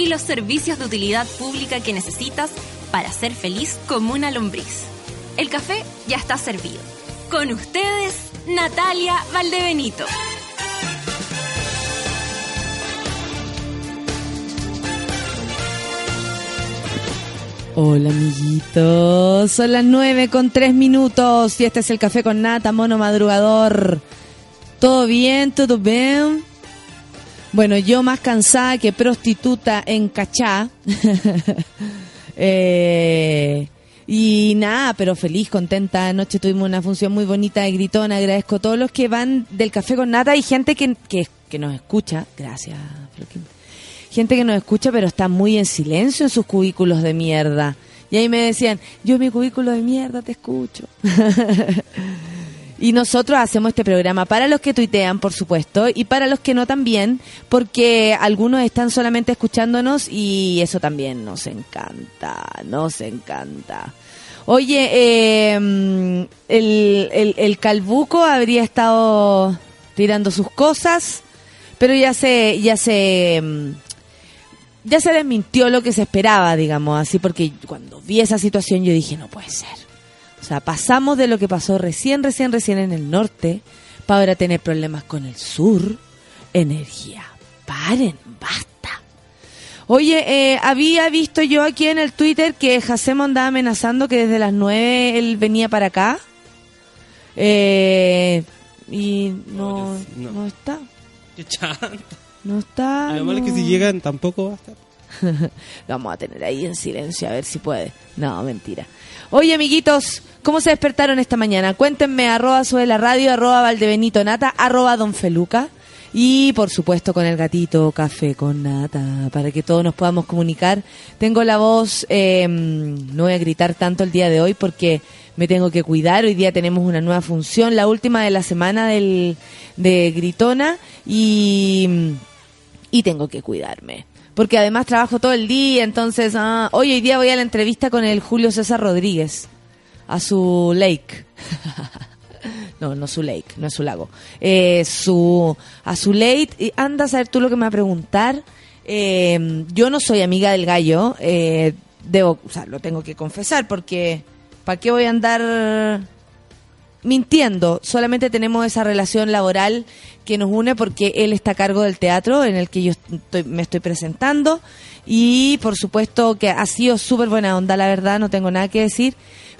y los servicios de utilidad pública que necesitas para ser feliz como una lombriz. El café ya está servido. Con ustedes, Natalia Valdebenito. Hola amiguitos, son las 9 con 3 minutos y este es el café con nata, mono madrugador. ¿Todo bien? ¿Todo bien? Bueno, yo más cansada que prostituta en Cachá. eh, y nada, pero feliz, contenta. Anoche tuvimos una función muy bonita de Gritón. Agradezco a todos los que van del café con nata y gente que, que, que nos escucha. Gracias. Gente que nos escucha, pero está muy en silencio en sus cubículos de mierda. Y ahí me decían, yo en mi cubículo de mierda te escucho. Y nosotros hacemos este programa para los que tuitean, por supuesto, y para los que no también, porque algunos están solamente escuchándonos y eso también nos encanta, nos encanta. Oye, eh, el, el, el Calbuco habría estado tirando sus cosas, pero ya se, ya se, ya se desmintió lo que se esperaba, digamos así, porque cuando vi esa situación yo dije, no puede ser. O sea, pasamos de lo que pasó recién, recién, recién en el norte, para ahora tener problemas con el sur. Energía. Paren, basta. Oye, eh, había visto yo aquí en el Twitter que Jacemo andaba amenazando que desde las 9 él venía para acá. Eh, y no, no, no. está. Qué chanta. No está. Además no. es que si llegan tampoco va a estar. Lo vamos a tener ahí en silencio a ver si puede. No, mentira. Oye, amiguitos, ¿cómo se despertaron esta mañana? Cuéntenme, arroba sube la radio, arroba Valdebenito Nata, arroba Don Feluca. Y por supuesto con el gatito café con nata, para que todos nos podamos comunicar. Tengo la voz, eh, no voy a gritar tanto el día de hoy porque me tengo que cuidar. Hoy día tenemos una nueva función, la última de la semana del, de Gritona y, y tengo que cuidarme porque además trabajo todo el día, entonces, ah, hoy, hoy día voy a la entrevista con el Julio César Rodríguez, a su lake. no, no su lake, no es su lago. Eh, su, a su lake, y anda a saber tú lo que me va a preguntar. Eh, yo no soy amiga del gallo, eh, debo, o sea, lo tengo que confesar, porque ¿para qué voy a andar mintiendo? Solamente tenemos esa relación laboral que nos une porque él está a cargo del teatro en el que yo estoy, me estoy presentando y por supuesto que ha sido súper buena onda, la verdad, no tengo nada que decir,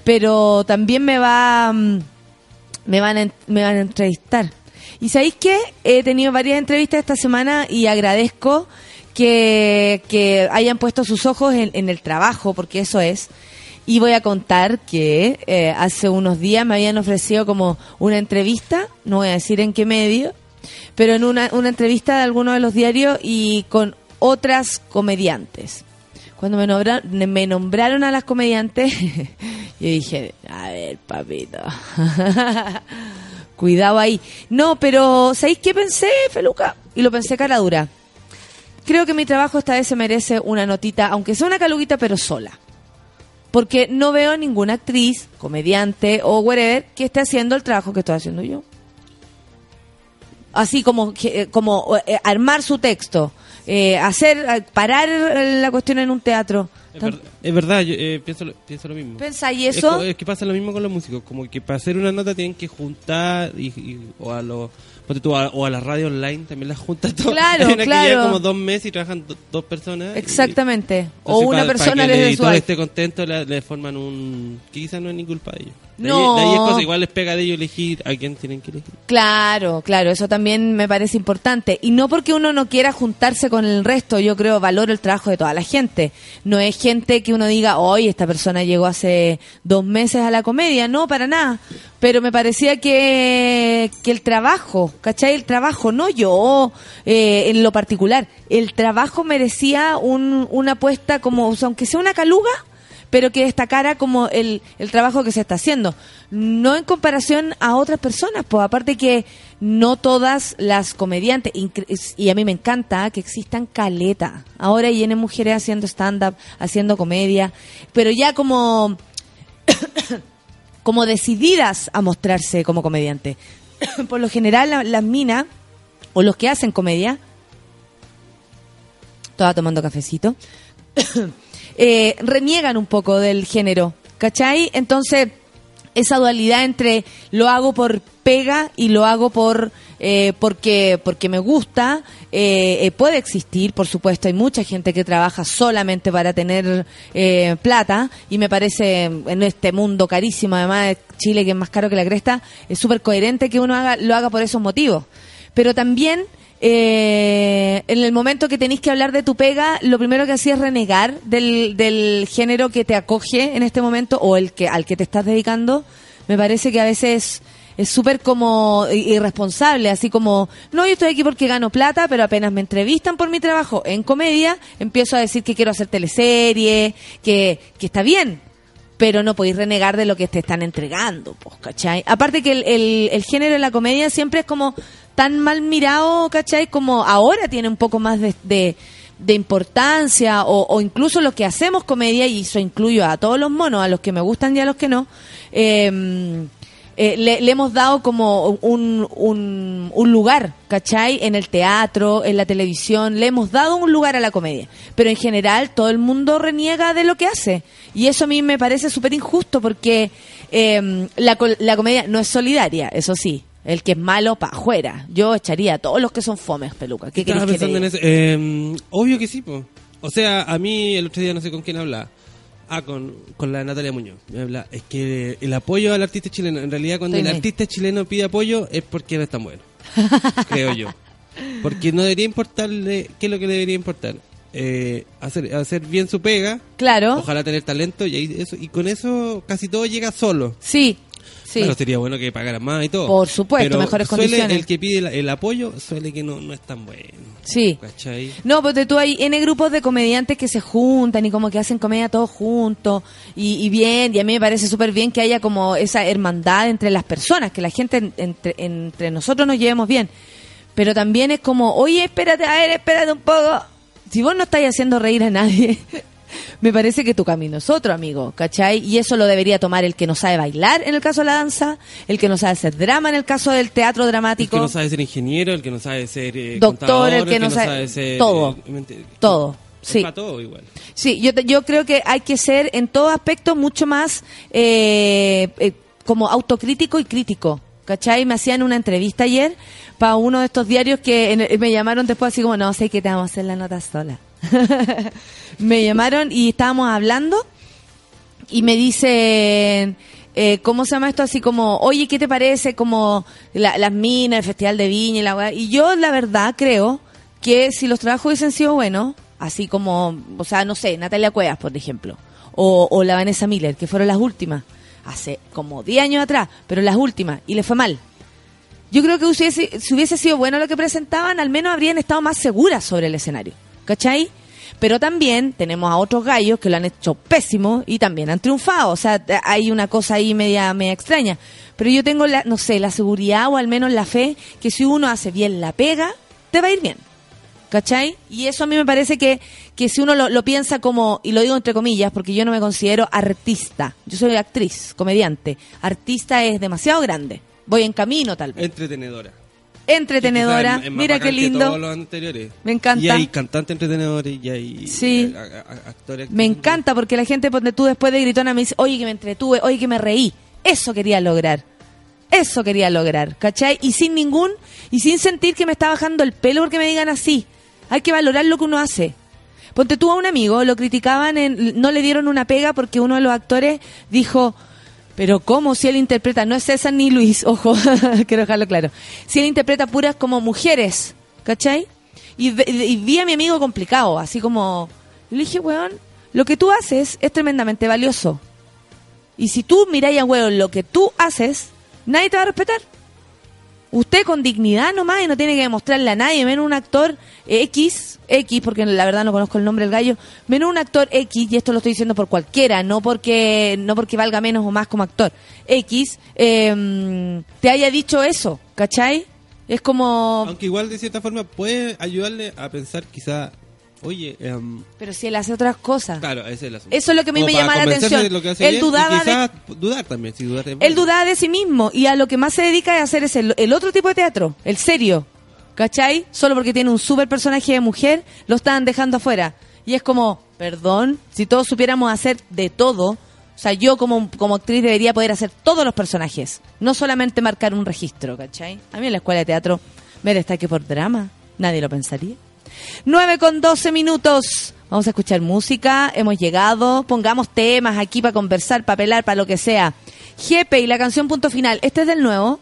pero también me va me van a, me van a entrevistar. Y sabéis que he tenido varias entrevistas esta semana y agradezco que, que hayan puesto sus ojos en, en el trabajo, porque eso es. Y voy a contar que eh, hace unos días me habían ofrecido como una entrevista, no voy a decir en qué medio, pero en una, una entrevista de alguno de los diarios y con otras comediantes. Cuando me nombraron, me nombraron a las comediantes, yo dije, a ver, papito, cuidado ahí. No, pero ¿sabéis qué pensé, Feluca? Y lo pensé cara dura. Creo que mi trabajo esta vez se merece una notita, aunque sea una caluguita, pero sola porque no veo ninguna actriz, comediante o whatever que esté haciendo el trabajo que estoy haciendo yo. Así como como eh, armar su texto, eh, hacer parar la cuestión en un teatro. Es, ver, es verdad, yo eh, pienso, lo, pienso lo mismo. ¿Pensáis eso? Es, es, que pasa lo mismo con los músicos, como que para hacer una nota tienen que juntar y, y o a los a, o a la radio online también las juntas todas. Claro, una claro. como dos meses y trabajan do, dos personas. Exactamente. Y, o una para, persona para que el editor esté contento le, le, forman un... quizás no es ni culpa de ellos. De ahí- No. de ahí es cosa, igual les pega de ellos elegir a quién tienen que elegir. Claro, claro, eso también me parece importante. Y no porque uno no quiera juntarse con el resto, yo creo, valoro el trabajo de toda la gente. No es gente que uno diga, hoy esta persona llegó hace dos meses a la comedia, no, para nada. Pero me parecía que, que el trabajo, ¿cachai? El trabajo, no yo eh, en lo particular, el trabajo merecía un, una apuesta como, o sea, aunque sea una caluga, pero que destacara como el, el trabajo que se está haciendo. No en comparación a otras personas, pues aparte que no todas las comediantes, y a mí me encanta que existan caleta. Ahora llenen mujeres haciendo stand-up, haciendo comedia, pero ya como, como decididas a mostrarse como comediante. Por lo general, la- las minas, o los que hacen comedia, estaba tomando cafecito, eh, reniegan un poco del género, ¿cachai? Entonces, esa dualidad entre lo hago por pega y lo hago por eh, porque porque me gusta eh, eh, puede existir por supuesto hay mucha gente que trabaja solamente para tener plata y me parece en este mundo carísimo además de Chile que es más caro que la cresta es súper coherente que uno haga lo haga por esos motivos pero también eh, en el momento que tenéis que hablar de tu pega, lo primero que hacía es renegar del, del género que te acoge en este momento o el que al que te estás dedicando. Me parece que a veces es súper como irresponsable, así como, no, yo estoy aquí porque gano plata, pero apenas me entrevistan por mi trabajo en comedia, empiezo a decir que quiero hacer teleserie, que, que está bien, pero no podéis renegar de lo que te están entregando, pues, ¿cachai? Aparte que el, el, género de la comedia siempre es como tan mal mirado, ¿cachai? Como ahora tiene un poco más de, de, de importancia, o, o incluso los que hacemos comedia, y eso incluyo a todos los monos, a los que me gustan y a los que no, eh, eh, le, le hemos dado como un, un, un lugar, ¿cachai? En el teatro, en la televisión, le hemos dado un lugar a la comedia. Pero en general todo el mundo reniega de lo que hace. Y eso a mí me parece súper injusto porque eh, la, la comedia no es solidaria, eso sí. El que es malo, pa' afuera. Yo echaría a todos los que son fomes, peluca. ¿Qué que pensando en eso. Eh, obvio que sí, po. O sea, a mí el otro día no sé con quién hablaba. Ah, con, con la Natalia Muñoz. Es que el apoyo al artista chileno, en realidad cuando Estoy el artista chileno pide apoyo es porque no es tan bueno. creo yo. Porque no debería importarle, ¿qué es lo que le debería importar? Eh, hacer, hacer bien su pega, Claro, ojalá tener talento y, ahí eso, y con eso casi todo llega solo. sí, sí. Claro, sería bueno que pagaran más y todo. Por supuesto, Pero mejores suele condiciones. El que pide el, el apoyo suele que no, no es tan bueno. Sí. ¿Cachai? No, porque tú hay N grupos de comediantes que se juntan y como que hacen comedia todos juntos y, y bien, y a mí me parece súper bien que haya como esa hermandad entre las personas, que la gente en- entre, entre nosotros nos llevemos bien. Pero también es como, oye, espérate, a ver, espérate un poco. Si vos no estáis haciendo reír a nadie, me parece que tu camino es otro, amigo, ¿cachai? Y eso lo debería tomar el que no sabe bailar en el caso de la danza, el que no sabe hacer drama en el caso del teatro El dramático. que no sabe ser ingeniero, el que no sabe ser eh, Doctor, contador, el que no sabe- ser... todo. eh, Todo, sí. para todo igual. Sí, yo, yo creo que hay que ser en todo aspecto mucho más eh, eh, como autocrítico y crítico. ¿Cachai? Me hacían una entrevista ayer para uno de estos diarios que en- me llamaron después así como, no sé qué te vamos a hacer la nota sola. me llamaron y estábamos hablando y me dicen, eh, ¿cómo se llama esto? Así como, oye, ¿qué te parece? Como la- las minas, el Festival de Viña y la. Y yo, la verdad, creo que si los trabajos hubiesen sido buenos, así como, o sea, no sé, Natalia Cuevas, por ejemplo, o, o la Vanessa Miller, que fueron las últimas, hace como 10 años atrás, pero las últimas, y le fue mal. Yo creo que hubiese- si hubiese sido bueno lo que presentaban, al menos habrían estado más seguras sobre el escenario. ¿Cachai? Pero también tenemos a otros gallos que lo han hecho pésimo y también han triunfado. O sea, hay una cosa ahí media, media extraña. Pero yo tengo, la, no sé, la seguridad o al menos la fe que si uno hace bien la pega, te va a ir bien. ¿Cachai? Y eso a mí me parece que, que si uno lo, lo piensa como, y lo digo entre comillas, porque yo no me considero artista. Yo soy actriz, comediante. Artista es demasiado grande. Voy en camino, tal vez. Entretenedora. Entretenedora. Es Mira qué que lindo. todos los anteriores. Me encanta. Y hay cantantes entretenedores y hay Sí. eh, a- a- actores. Me encanta porque la gente, donde tú después de gritona me dice, oye, que me entretuve, oye, que me reí. Eso quería lograr. Eso quería lograr, ¿cachai? Y sin ningún, y sin sentir que me está bajando el pelo porque me digan así. Hay que valorar lo que uno hace. Ponte tú a un amigo, lo criticaban, en, no le dieron una pega porque uno de los actores dijo, Pero ¿cómo si él interpreta? No es César ni Luis, ojo, quiero dejarlo claro. Si él interpreta puras como mujeres, ¿cachai? Y, ve- y vi a mi amigo complicado, así como... Le dije, weón, lo que tú haces es tremendamente valioso. Y si tú miráis a weón lo que tú haces, nadie te va a respetar. Usted con dignidad nomás y no tiene que demostrarle a nadie, menos un actor X, X, porque la verdad no conozco el nombre del gallo, menos un actor X, y esto lo estoy diciendo por cualquiera, no porque, no porque valga menos o más como actor, X, eh, te haya dicho eso, ¿cachai? Es como... Aunque igual de cierta forma puede ayudarle a pensar quizá, oye, em, Pero si él hace otras cosas. claro, ese es el asunto. Eso es lo que a mí Como me llama la atención. de lo que hace Él bien y dudaba de- dudar también, si dudar es Él dudaba de sí mismo y a lo que más se dedica es hacer ese, el otro tipo de teatro, el serio. ¿Cachai? Solo porque tiene un super personaje de mujer, lo estaban dejando afuera. Y es como, perdón, si todos supiéramos hacer de todo, o sea, yo como, como actriz debería poder hacer todos los personajes, no solamente marcar un registro, ¿cachai? A mí en la escuela de teatro me destaque por drama, nadie lo pensaría. 9 con 12 minutos. Vamos a escuchar música, hemos llegado, pongamos temas aquí para conversar, para pelar, para lo que sea. Jepe y la canción punto final, este es del nuevo,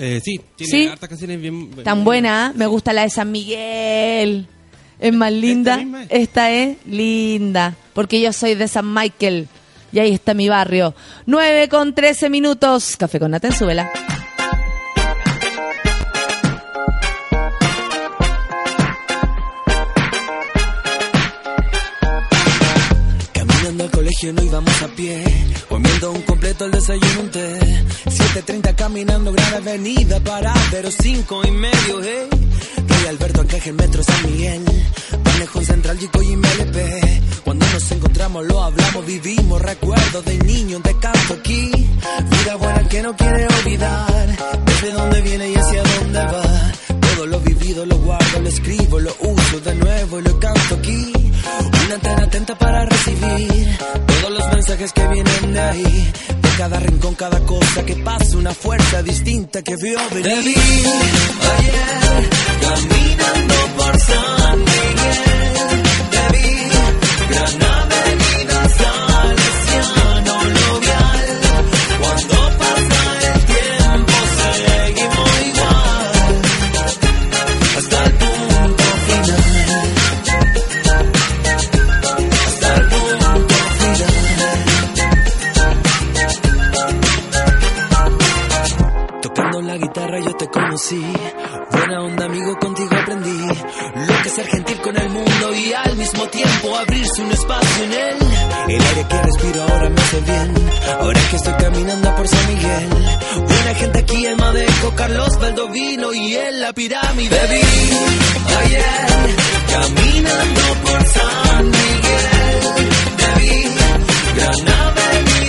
Eh, sí, tiene Sí. hartas canciones bien... tan buena, me gusta la de San Miguel, es más linda, es? esta es linda, porque yo soy de San Michael y ahí está mi barrio. 9 con 13 minutos, café con nata en súbela. Al colegio no íbamos a pie, comiendo un completo el desayuno un té. 7.30 caminando gran avenida para pero cinco y medio, hey. Rey Alberto Arcángel Metro San Miguel, Manejón Central Chico y MLP. Cuando nos encontramos lo hablamos, vivimos recuerdos de niño, te canto aquí. Vida buena que no quiere olvidar, desde dónde viene y hacia dónde va. Todo lo vivido lo guardo, lo escribo, lo uso de nuevo y lo canto aquí. Una antena atenta para recibir todos los mensajes que vienen de ahí. De cada rincón, cada cosa que pasa, una fuerza distinta que vio venir. Te ayer caminando por San Miguel. Abrirse un espacio en él. El aire que respiro ahora me hace bien. Ahora que estoy caminando por San Miguel. Buena gente aquí en Madejo, Carlos Valdovino y en la pirámide. Vi ayer caminando por San Miguel. Vi, gran avenida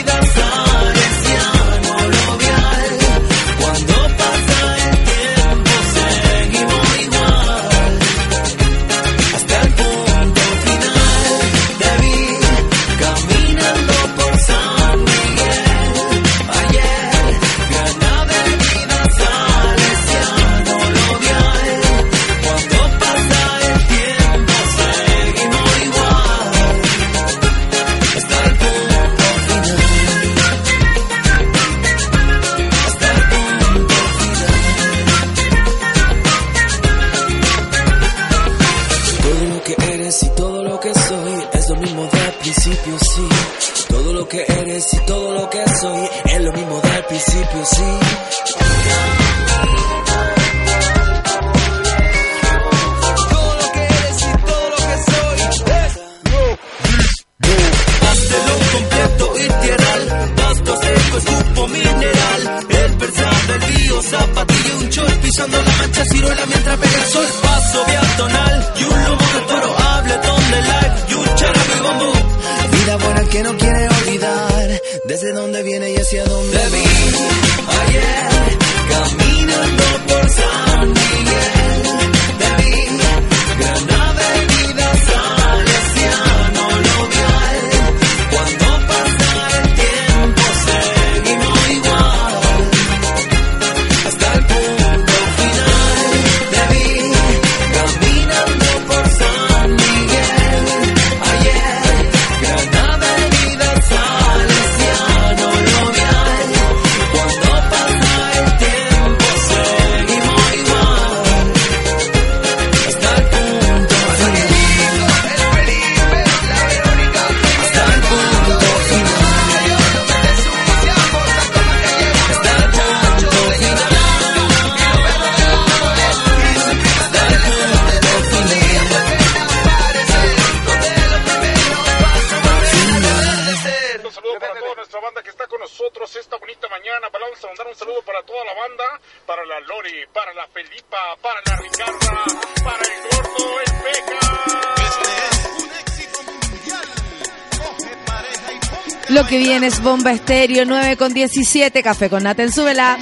Lo que viene es Bomba Estéreo 9 con 17, Café con Naten, súbela.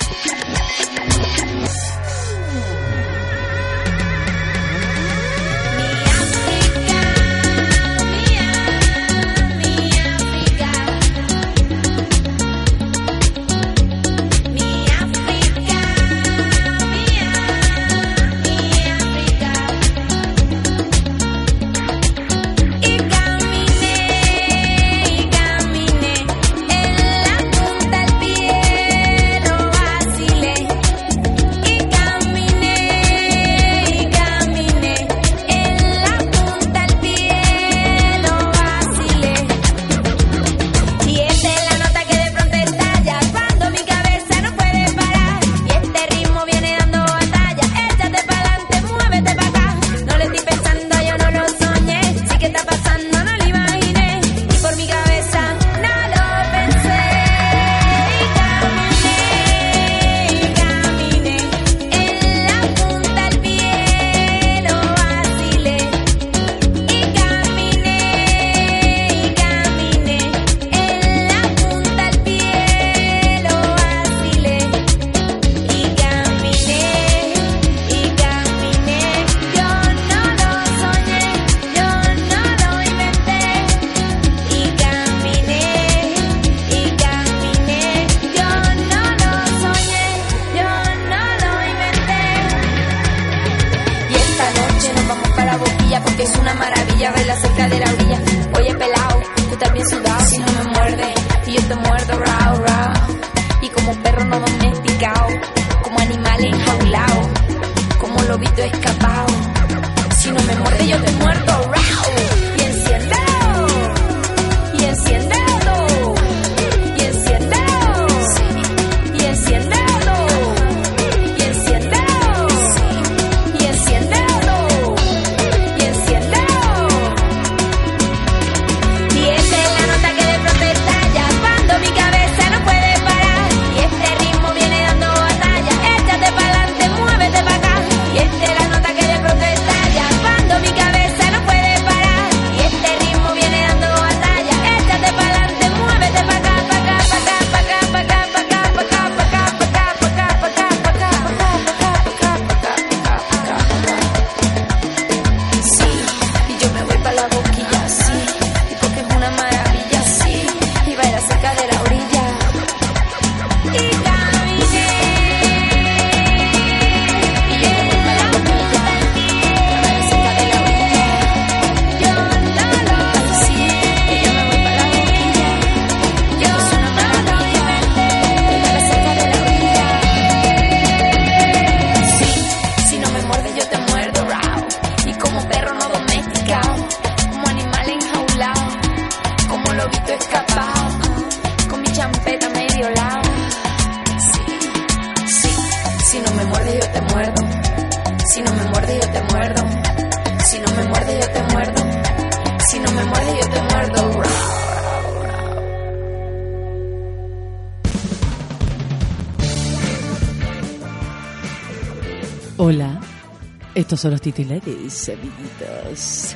Amiguitos.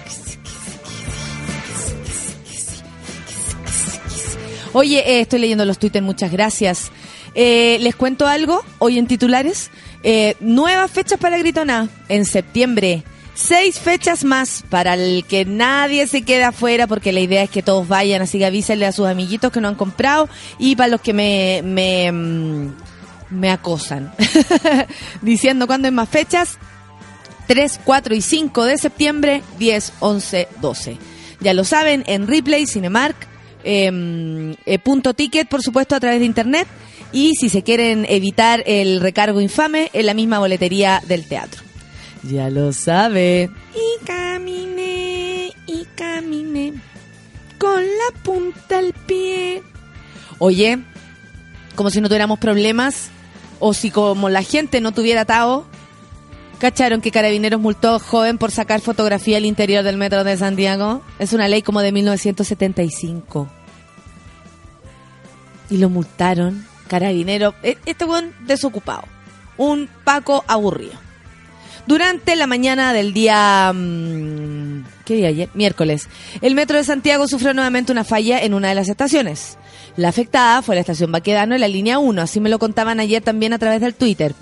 Oye, eh, estoy leyendo los Twitter, muchas gracias. Eh, Les cuento algo, hoy en titulares. Eh, nuevas fechas para Gritona, en septiembre. Seis fechas más para el que nadie se quede afuera, porque la idea es que todos vayan, así que avísenle a sus amiguitos que no han comprado y para los que me, me, mm, me acosan. Diciendo cuándo hay más fechas, 3, 4 y 5 de septiembre, 10, 11, 12. Ya lo saben, en Replay, Cinemark, eh, eh, punto ticket, por supuesto, a través de internet. Y si se quieren evitar el recargo infame, en la misma boletería del teatro. Ya lo sabe. Y caminé, y caminé, con la punta al pie. Oye, como si no tuviéramos problemas, o si como la gente no tuviera atado, ¿Cacharon que Carabineros multó a joven por sacar fotografía al interior del metro de Santiago? Es una ley como de 1975. Y lo multaron. Carabinero, e- este buen desocupado. Un Paco aburrido. Durante la mañana del día... mm, ¿Qué ¿Qué día ayer? Miércoles. El metro de Santiago sufrió nuevamente una falla en una de las estaciones. La afectada fue la estación Baquedano en la línea 1, así me lo contaban ayer también a través del Twitter,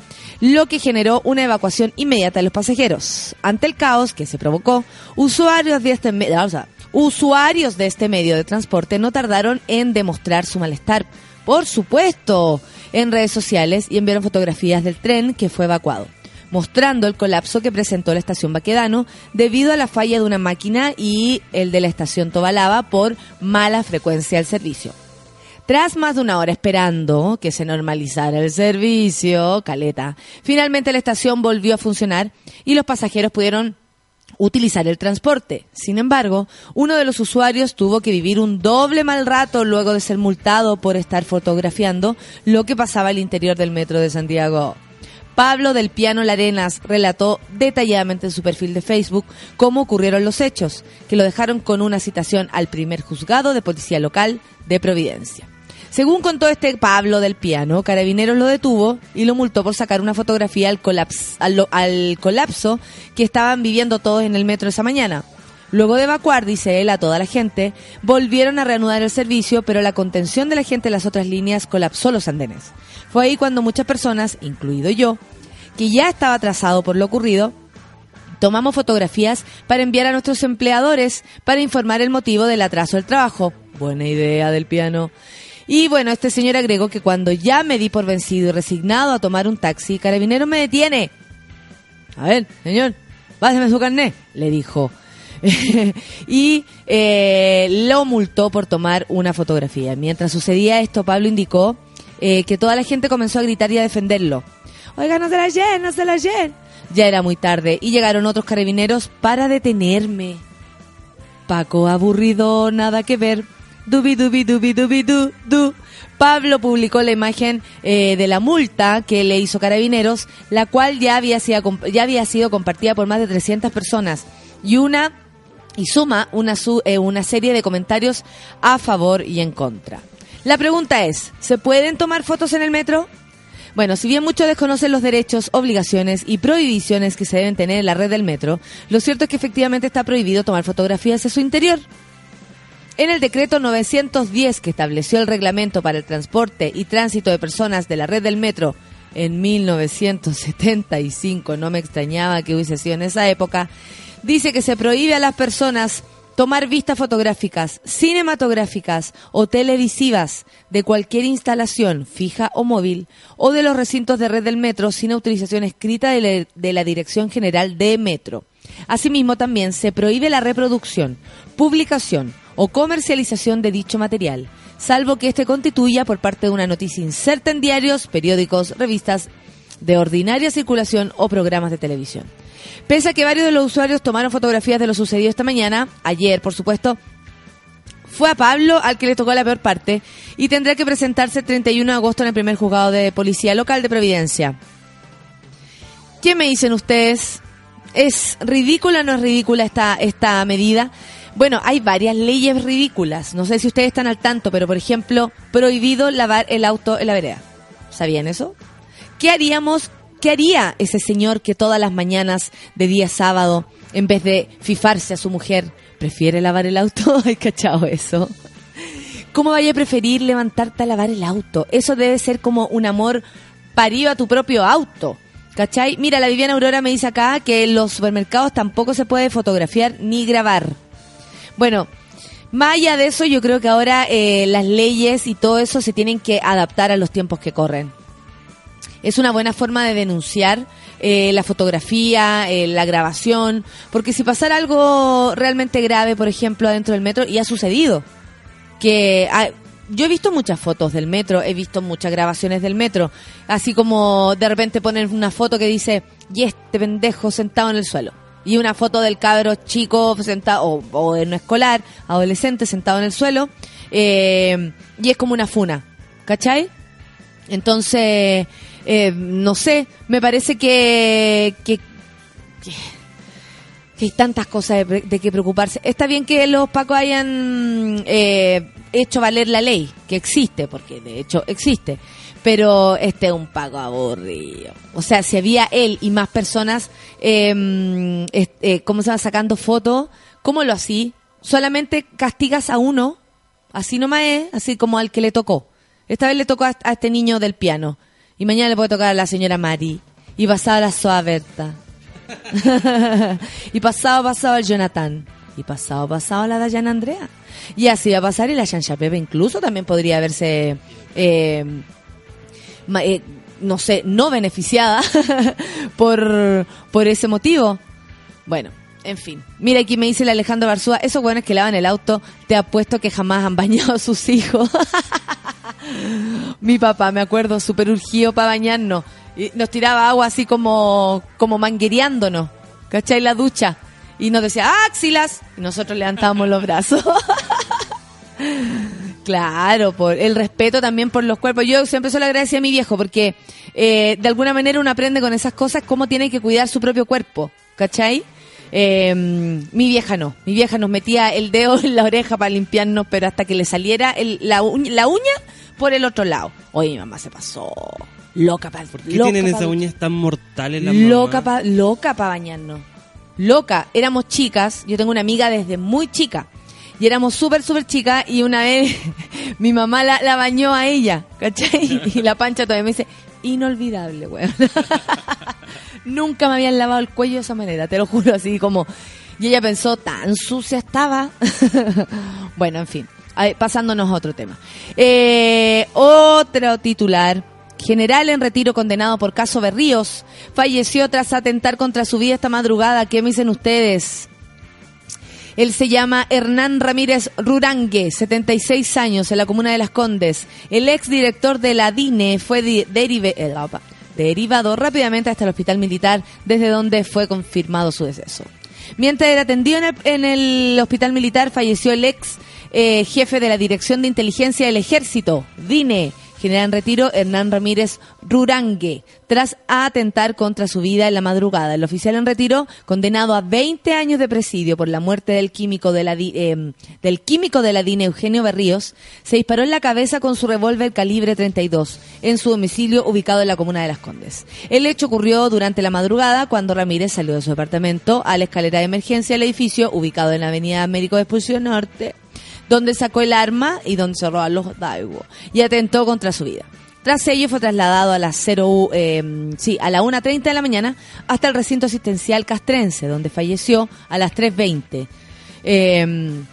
lo que generó una evacuación inmediata de los pasajeros. Ante el caos que se provocó, usuarios de este, me- o sea, usuarios de este medio de transporte no tardaron en demostrar su malestar. Por supuesto, en redes sociales y enviaron fotografías del tren que fue evacuado mostrando el colapso que presentó la estación Baquedano debido a la falla de una máquina y el de la estación Tobalaba por mala frecuencia del servicio. Tras más de una hora esperando que se normalizara el servicio, Caleta, finalmente la estación volvió a funcionar y los pasajeros pudieron utilizar el transporte. Sin embargo, uno de los usuarios tuvo que vivir un doble mal rato luego de ser multado por estar fotografiando lo que pasaba al interior del metro de Santiago. Pablo del Piano Larenas relató detalladamente en su perfil de Facebook cómo ocurrieron los hechos, que lo dejaron con una citación al primer juzgado de policía local de Providencia. Según contó este Pablo del Piano, Carabineros lo detuvo y lo multó por sacar una fotografía al, colapso que estaban viviendo todos en el metro esa mañana. Luego de evacuar, dice él, a toda la gente, volvieron a reanudar el servicio, pero la contención de la gente en las otras líneas colapsó los andenes. Fue ahí cuando muchas personas, incluido yo, que ya estaba atrasado por lo ocurrido, tomamos fotografías para enviar a nuestros empleadores para informar el motivo del atraso del trabajo. Buena idea del piano. Y bueno, este señor agregó que cuando ya me di por vencido y resignado a tomar un taxi, Carabinero me detiene. A ver, señor, páseme su carnet, le dijo. y eh, lo multó por tomar una fotografía. Mientras sucedía esto, Pablo indicó eh, que toda la gente comenzó a gritar y a defenderlo. Oiga, no se la lleven, no se la lleven. Ya era muy tarde y llegaron otros carabineros para detenerme. Paco aburrido, nada que ver. Dubi dubi dubi dubi du du. Pablo publicó la imagen eh, de la multa que le hizo Carabineros, la cual ya había, sido, ya había sido compartida por más de 300 personas y una y suma una, su- eh, una serie de comentarios a favor y en contra. La pregunta es, ¿se pueden tomar fotos en el metro? Bueno, si bien muchos desconocen los derechos, obligaciones y prohibiciones que se deben tener en la red del metro, lo cierto es que efectivamente está prohibido tomar fotografías de su interior. En el decreto 910 que estableció el reglamento para el transporte y tránsito de personas de la red del metro en 1975, no me extrañaba que hubiese sido en esa época, dice que se prohíbe a las personas tomar vistas fotográficas, cinematográficas o televisivas de cualquier instalación fija o móvil o de los recintos de red del metro sin autorización escrita de la, de la Dirección General de Metro. Asimismo, también se prohíbe la reproducción, publicación o comercialización de dicho material, salvo que éste constituya por parte de una noticia inserta en diarios, periódicos, revistas de ordinaria circulación o programas de televisión. Pese a que varios de los usuarios tomaron fotografías de lo sucedido esta mañana, ayer por supuesto, fue a Pablo al que le tocó la peor parte y tendrá que presentarse el 31 de agosto en el primer juzgado de policía local de Providencia. ¿Qué me dicen ustedes? ¿Es ridícula o no es ridícula esta, esta medida? Bueno, hay varias leyes ridículas. No sé si ustedes están al tanto, pero por ejemplo, prohibido lavar el auto en la vereda. ¿Sabían eso? ¿Qué haríamos? ¿Qué haría ese señor que todas las mañanas de día sábado, en vez de fifarse a su mujer, prefiere lavar el auto? ¿Hay cachado eso? ¿Cómo vaya a preferir levantarte a lavar el auto? Eso debe ser como un amor parido a tu propio auto. ¿Cachai? Mira, la Viviana Aurora me dice acá que en los supermercados tampoco se puede fotografiar ni grabar. Bueno, más allá de eso, yo creo que ahora eh, las leyes y todo eso se tienen que adaptar a los tiempos que corren. Es una buena forma de denunciar eh, la fotografía, eh, la grabación, porque si pasara algo realmente grave, por ejemplo, adentro del metro, y ha sucedido, que ah, yo he visto muchas fotos del metro, he visto muchas grabaciones del metro, así como de repente ponen una foto que dice, y este pendejo sentado en el suelo. Y una foto del cabro chico sentado, o, o en escolar, adolescente sentado en el suelo, eh, y es como una funa, ¿cachai? Entonces, eh, no sé, me parece que, que, que que hay tantas cosas de, de que preocuparse. Está bien que los pacos hayan eh, hecho valer la ley, que existe, porque de hecho existe. Pero este es un paco aburrido. O sea, si había él y más personas, est- eh, ¿cómo se va sacando fotos? ¿Cómo lo así? Solamente castigas a uno, así nomás es, así como al que le tocó. Esta vez le tocó a, este niño del piano. Y mañana le puede tocar a la señora Mari. Y pasado la Soaberta. y pasado, pasado al Jonathan. Y pasado, pasado a la Dayana Andrea. Y así va a pasar y la Shansha Pepe incluso también podría haberse, eh, eh, no sé, no beneficiada por, por ese motivo. Bueno, en fin. Mira aquí me dice el Alejandro Barzúa, esos buenos que lavan el auto, te apuesto que jamás han bañado a sus hijos. Mi papá, me acuerdo, súper urgido para bañarnos. Y nos tiraba agua así como, como manguereándonos. ¿Cachai? La ducha. Y nos decía, ¡áxilas! Y nosotros levantábamos los brazos. Claro, por el respeto también por los cuerpos. Yo siempre se lo agradecí a mi viejo porque eh, de alguna manera uno aprende con esas cosas cómo tiene que cuidar su propio cuerpo, ¿cachai? Eh, mi vieja no, mi vieja nos metía el dedo en la oreja para limpiarnos, pero hasta que le saliera el- la, uña, la uña por el otro lado. Oye, mi mamá se pasó loca para ¿Por qué tienen esas uñas tan mortales las loca mamás? pa, loca para bañarnos. Loca. Éramos chicas. Yo tengo una amiga desde muy chica. Y éramos súper, súper chicas. Y una vez mi mamá la, la bañó a ella. ¿Cachai? Y la pancha todavía me dice, inolvidable, weón. Nunca me habían lavado el cuello de esa manera, te lo juro, así como... Y ella pensó, tan sucia estaba. bueno, en fin, pasándonos a otro tema. Eh, otro titular. General en retiro condenado por caso Berríos falleció tras atentar contra su vida esta madrugada. ¿Qué me dicen ustedes? Él se llama Hernán Ramírez Rurangue, 76 años, en la comuna de Las Condes. El ex director de la DINE fue eh, derivado rápidamente hasta el hospital militar, desde donde fue confirmado su deceso. Mientras era atendido en el, en el hospital militar, falleció el ex eh, jefe de la Dirección de Inteligencia del Ejército, DINE, general en retiro Hernán Ramírez Rurangue, tras atentar contra su vida en la madrugada. El oficial en retiro, condenado a 20 años de presidio por la muerte del químico de la, eh, del químico de la DINE, Eugenio Berríos, se disparó en la cabeza con su revólver calibre 32 en su domicilio ubicado en la comuna de Las Condes. El hecho ocurrió durante la madrugada cuando Ramírez salió de su departamento a la escalera de emergencia del edificio ubicado en la avenida Américo Vespucio Norte donde sacó el arma y donde se roban los Daiwo y atentó contra su vida. Tras ello fue trasladado a las 0, eh, sí, a la 1.30 de la mañana hasta el recinto asistencial castrense, donde falleció a las 3.20. Eh,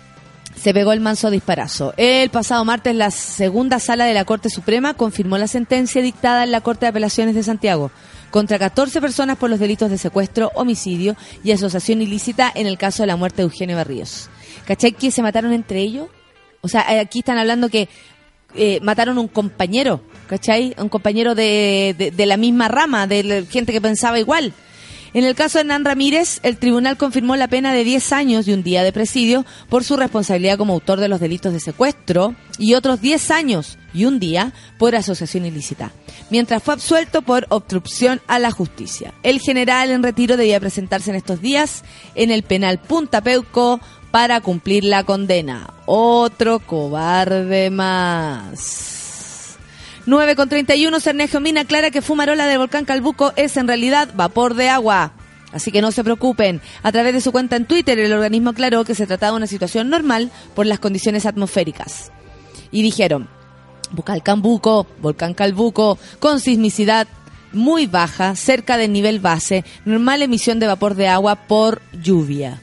se pegó el manso disparazo. El pasado martes la segunda sala de la Corte Suprema confirmó la sentencia dictada en la Corte de Apelaciones de Santiago contra 14 personas por los delitos de secuestro, homicidio y asociación ilícita en el caso de la muerte de Eugenio Barríos. ¿Cachai que se mataron entre ellos? O sea, eh, aquí están hablando que eh, mataron un compañero, ¿cachai? Un compañero de, de, de la misma rama, de gente que pensaba igual. En el caso de Hernán Ramírez, el tribunal confirmó la pena de 10 años y un día de presidio por su responsabilidad como autor de los delitos de secuestro y otros 10 años y un día por asociación ilícita, mientras fue absuelto por obstrucción a la justicia. El general en retiro debía presentarse en estos días en el penal Punta Peuco para cumplir la condena. Otro cobarde más. 9 con 31, Sergio Mina aclara que fumarola del volcán Calbuco es en realidad vapor de agua. Así que no se preocupen. A través de su cuenta en Twitter, el organismo aclaró que se trataba de una situación normal por las condiciones atmosféricas. Y dijeron, volcán Calbuco, volcán Calbuco, con sismicidad muy baja, cerca del nivel base, normal emisión de vapor de agua por lluvia.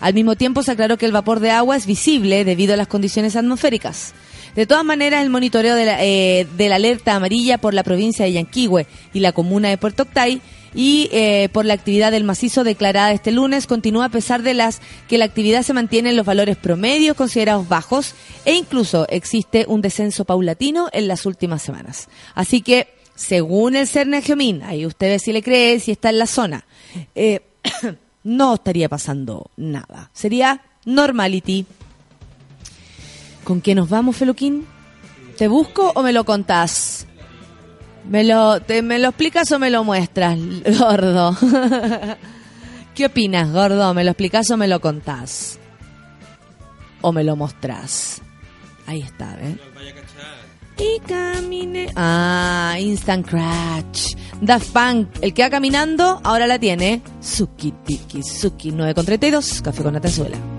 Al mismo tiempo se aclaró que el vapor de agua es visible debido a las condiciones atmosféricas. De todas maneras, el monitoreo de la, eh, alerta amarilla por la provincia de Yanquihue y la comuna de Puerto Octay y eh, por la actividad del macizo declarada este lunes continúa a pesar de las que la actividad se mantiene en los valores promedios considerados bajos e incluso existe un descenso paulatino en las últimas semanas. Así que, según el Geomín, ahí usted si le cree, si está en la zona, eh, no estaría pasando nada. Sería normality. ¿Con qué nos vamos, Feluquín? ¿Te busco o me lo contás? ¿Me lo, te, ¿Me lo explicas o me lo muestras, gordo? ¿Qué opinas, gordo? ¿Me lo explicás o me lo contás? ¿O me lo mostrás? Ahí está, ¿eh? Y caminé. Ah, Instant Crash. Daft Punk, el que va caminando, ahora la tiene. Suki Tiki Suki 9.32, café con Atenzuela.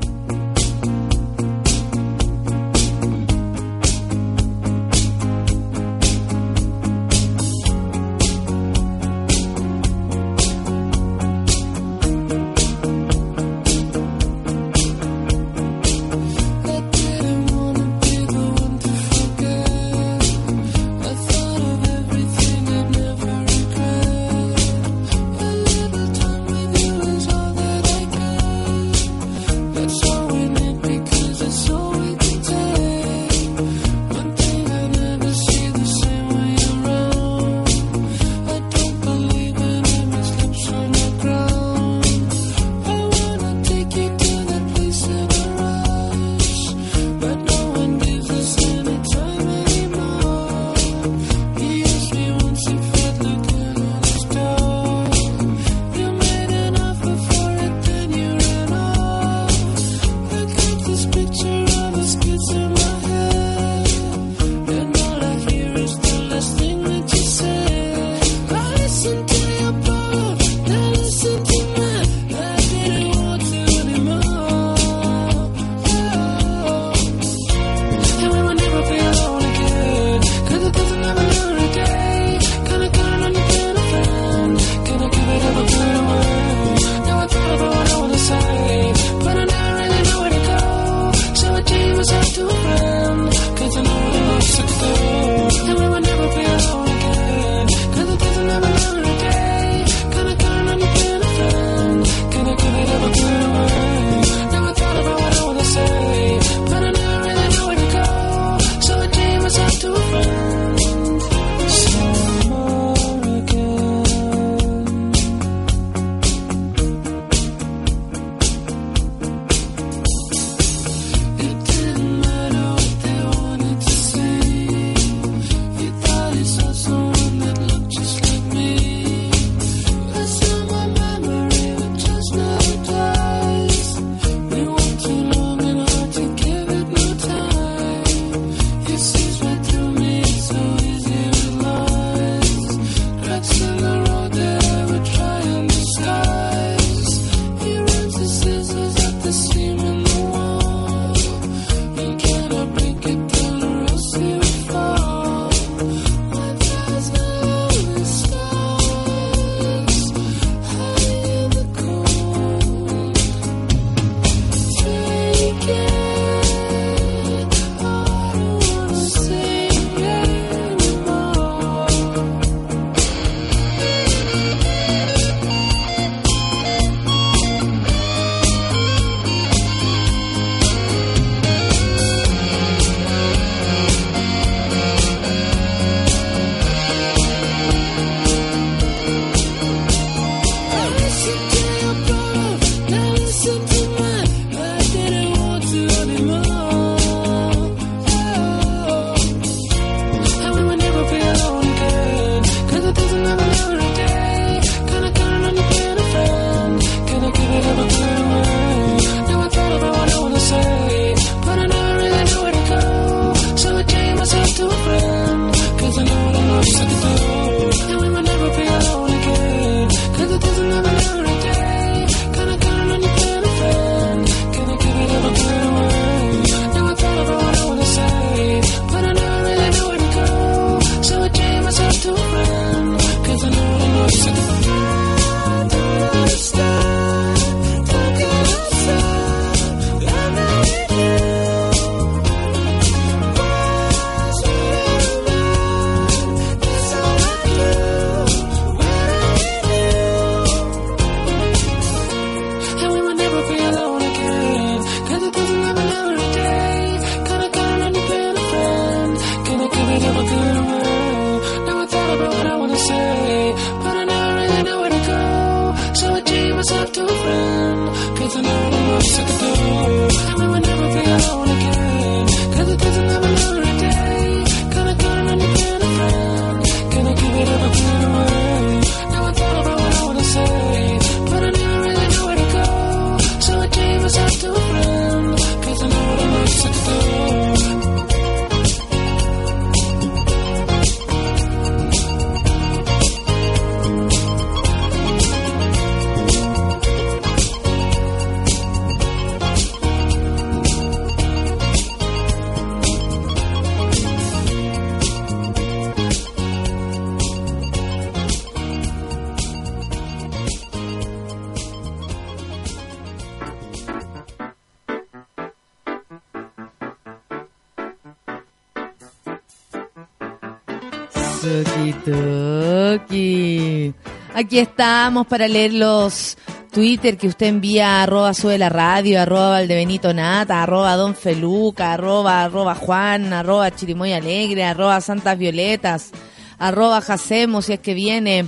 Aquí estamos para leer los Twitter que usted envía arroba sube la radio, arroba Valdebenito Nata, arroba Don Feluca, arroba, arroba Juan, arroba Chirimoy Alegre, arroba Santas Violetas, arroba Jacemo si es que viene.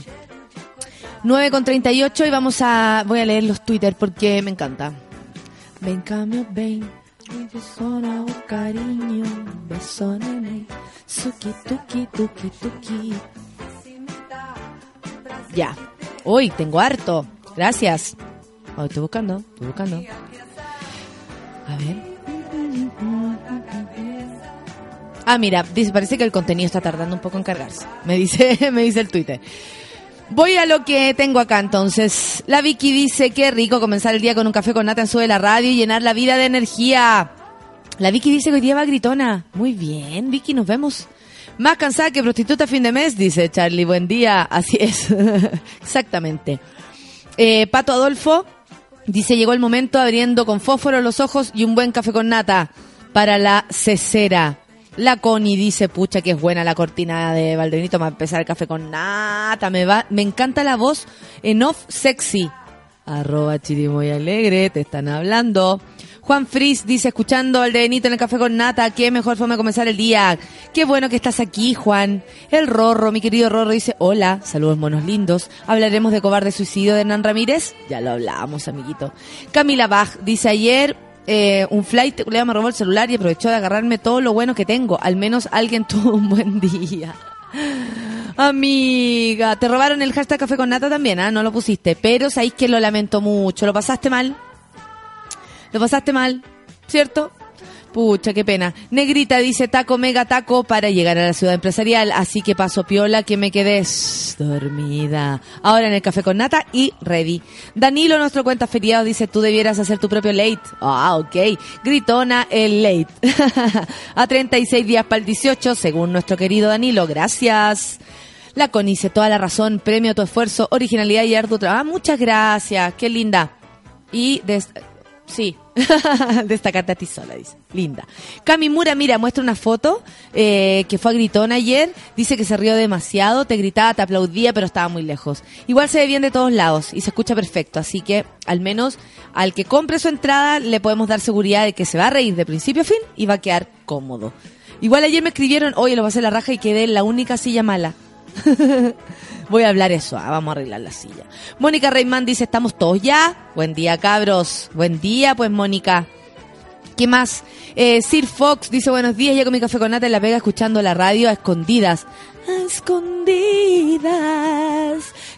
9 con 38 y vamos a, voy a leer los Twitter porque me encanta. Ven, cambio, ven, un cariño, suki, tuki, tuki, tuki. Ya. Uy, tengo harto. Gracias. Oh, estoy buscando, estoy buscando. A ver. Ah, mira, dice, parece que el contenido está tardando un poco en cargarse. Me dice, me dice el Twitter. Voy a lo que tengo acá entonces. La Vicky dice que rico comenzar el día con un café con nata en sube la radio y llenar la vida de energía. La Vicky dice que hoy día va gritona. Muy bien, Vicky, nos vemos. Más cansada que prostituta a fin de mes, dice Charlie. Buen día. Así es. Exactamente. Eh, Pato Adolfo dice, llegó el momento abriendo con fósforo los ojos y un buen café con nata para la cesera. La Connie dice, pucha, que es buena la cortina de Valdenito para empezar el café con nata. Me va, me encanta la voz en off sexy. Arroba Chirimoy Alegre, te están hablando. Juan Fris dice, escuchando al Benito en el café con nata, qué mejor forma de comenzar el día. Qué bueno que estás aquí, Juan. El Rorro, mi querido Rorro, dice, hola, saludos monos lindos. Hablaremos de cobarde suicidio de Hernán Ramírez. Ya lo hablamos, amiguito. Camila Bach dice, ayer eh, un flight le me robó el celular y aprovechó de agarrarme todo lo bueno que tengo. Al menos alguien tuvo un buen día. Amiga, te robaron el hashtag café con nata también, ¿ah? No lo pusiste. Pero sabéis que lo lamento mucho. ¿Lo pasaste mal? ¿Lo pasaste mal? ¿Cierto? Pucha, qué pena. Negrita dice taco, mega taco para llegar a la ciudad empresarial. Así que paso piola que me quedé dormida. Ahora en el café con nata y ready. Danilo, nuestro cuenta feriado, dice tú debieras hacer tu propio late. Ah, ok. Gritona el late. a 36 días para el 18, según nuestro querido Danilo. Gracias. La Conice, toda la razón. Premio a tu esfuerzo, originalidad y arduo trabajo. Ah, muchas gracias. Qué linda. Y des- Sí, destacate a ti sola, dice. Linda. Cami Mura, mira, muestra una foto eh, que fue a Gritón ayer. Dice que se rió demasiado, te gritaba, te aplaudía, pero estaba muy lejos. Igual se ve bien de todos lados y se escucha perfecto. Así que, al menos, al que compre su entrada, le podemos dar seguridad de que se va a reír de principio a fin y va a quedar cómodo. Igual ayer me escribieron, oye, lo pasé la raja y quedé en la única silla mala. Voy a hablar eso, ah, vamos a arreglar la silla. Mónica Reimán dice, ¿estamos todos ya? Buen día, cabros. Buen día, pues, Mónica. ¿Qué más? Eh, Sir Fox dice, buenos días, ya con mi café con nata en la pega escuchando la radio a escondidas. Escondidas,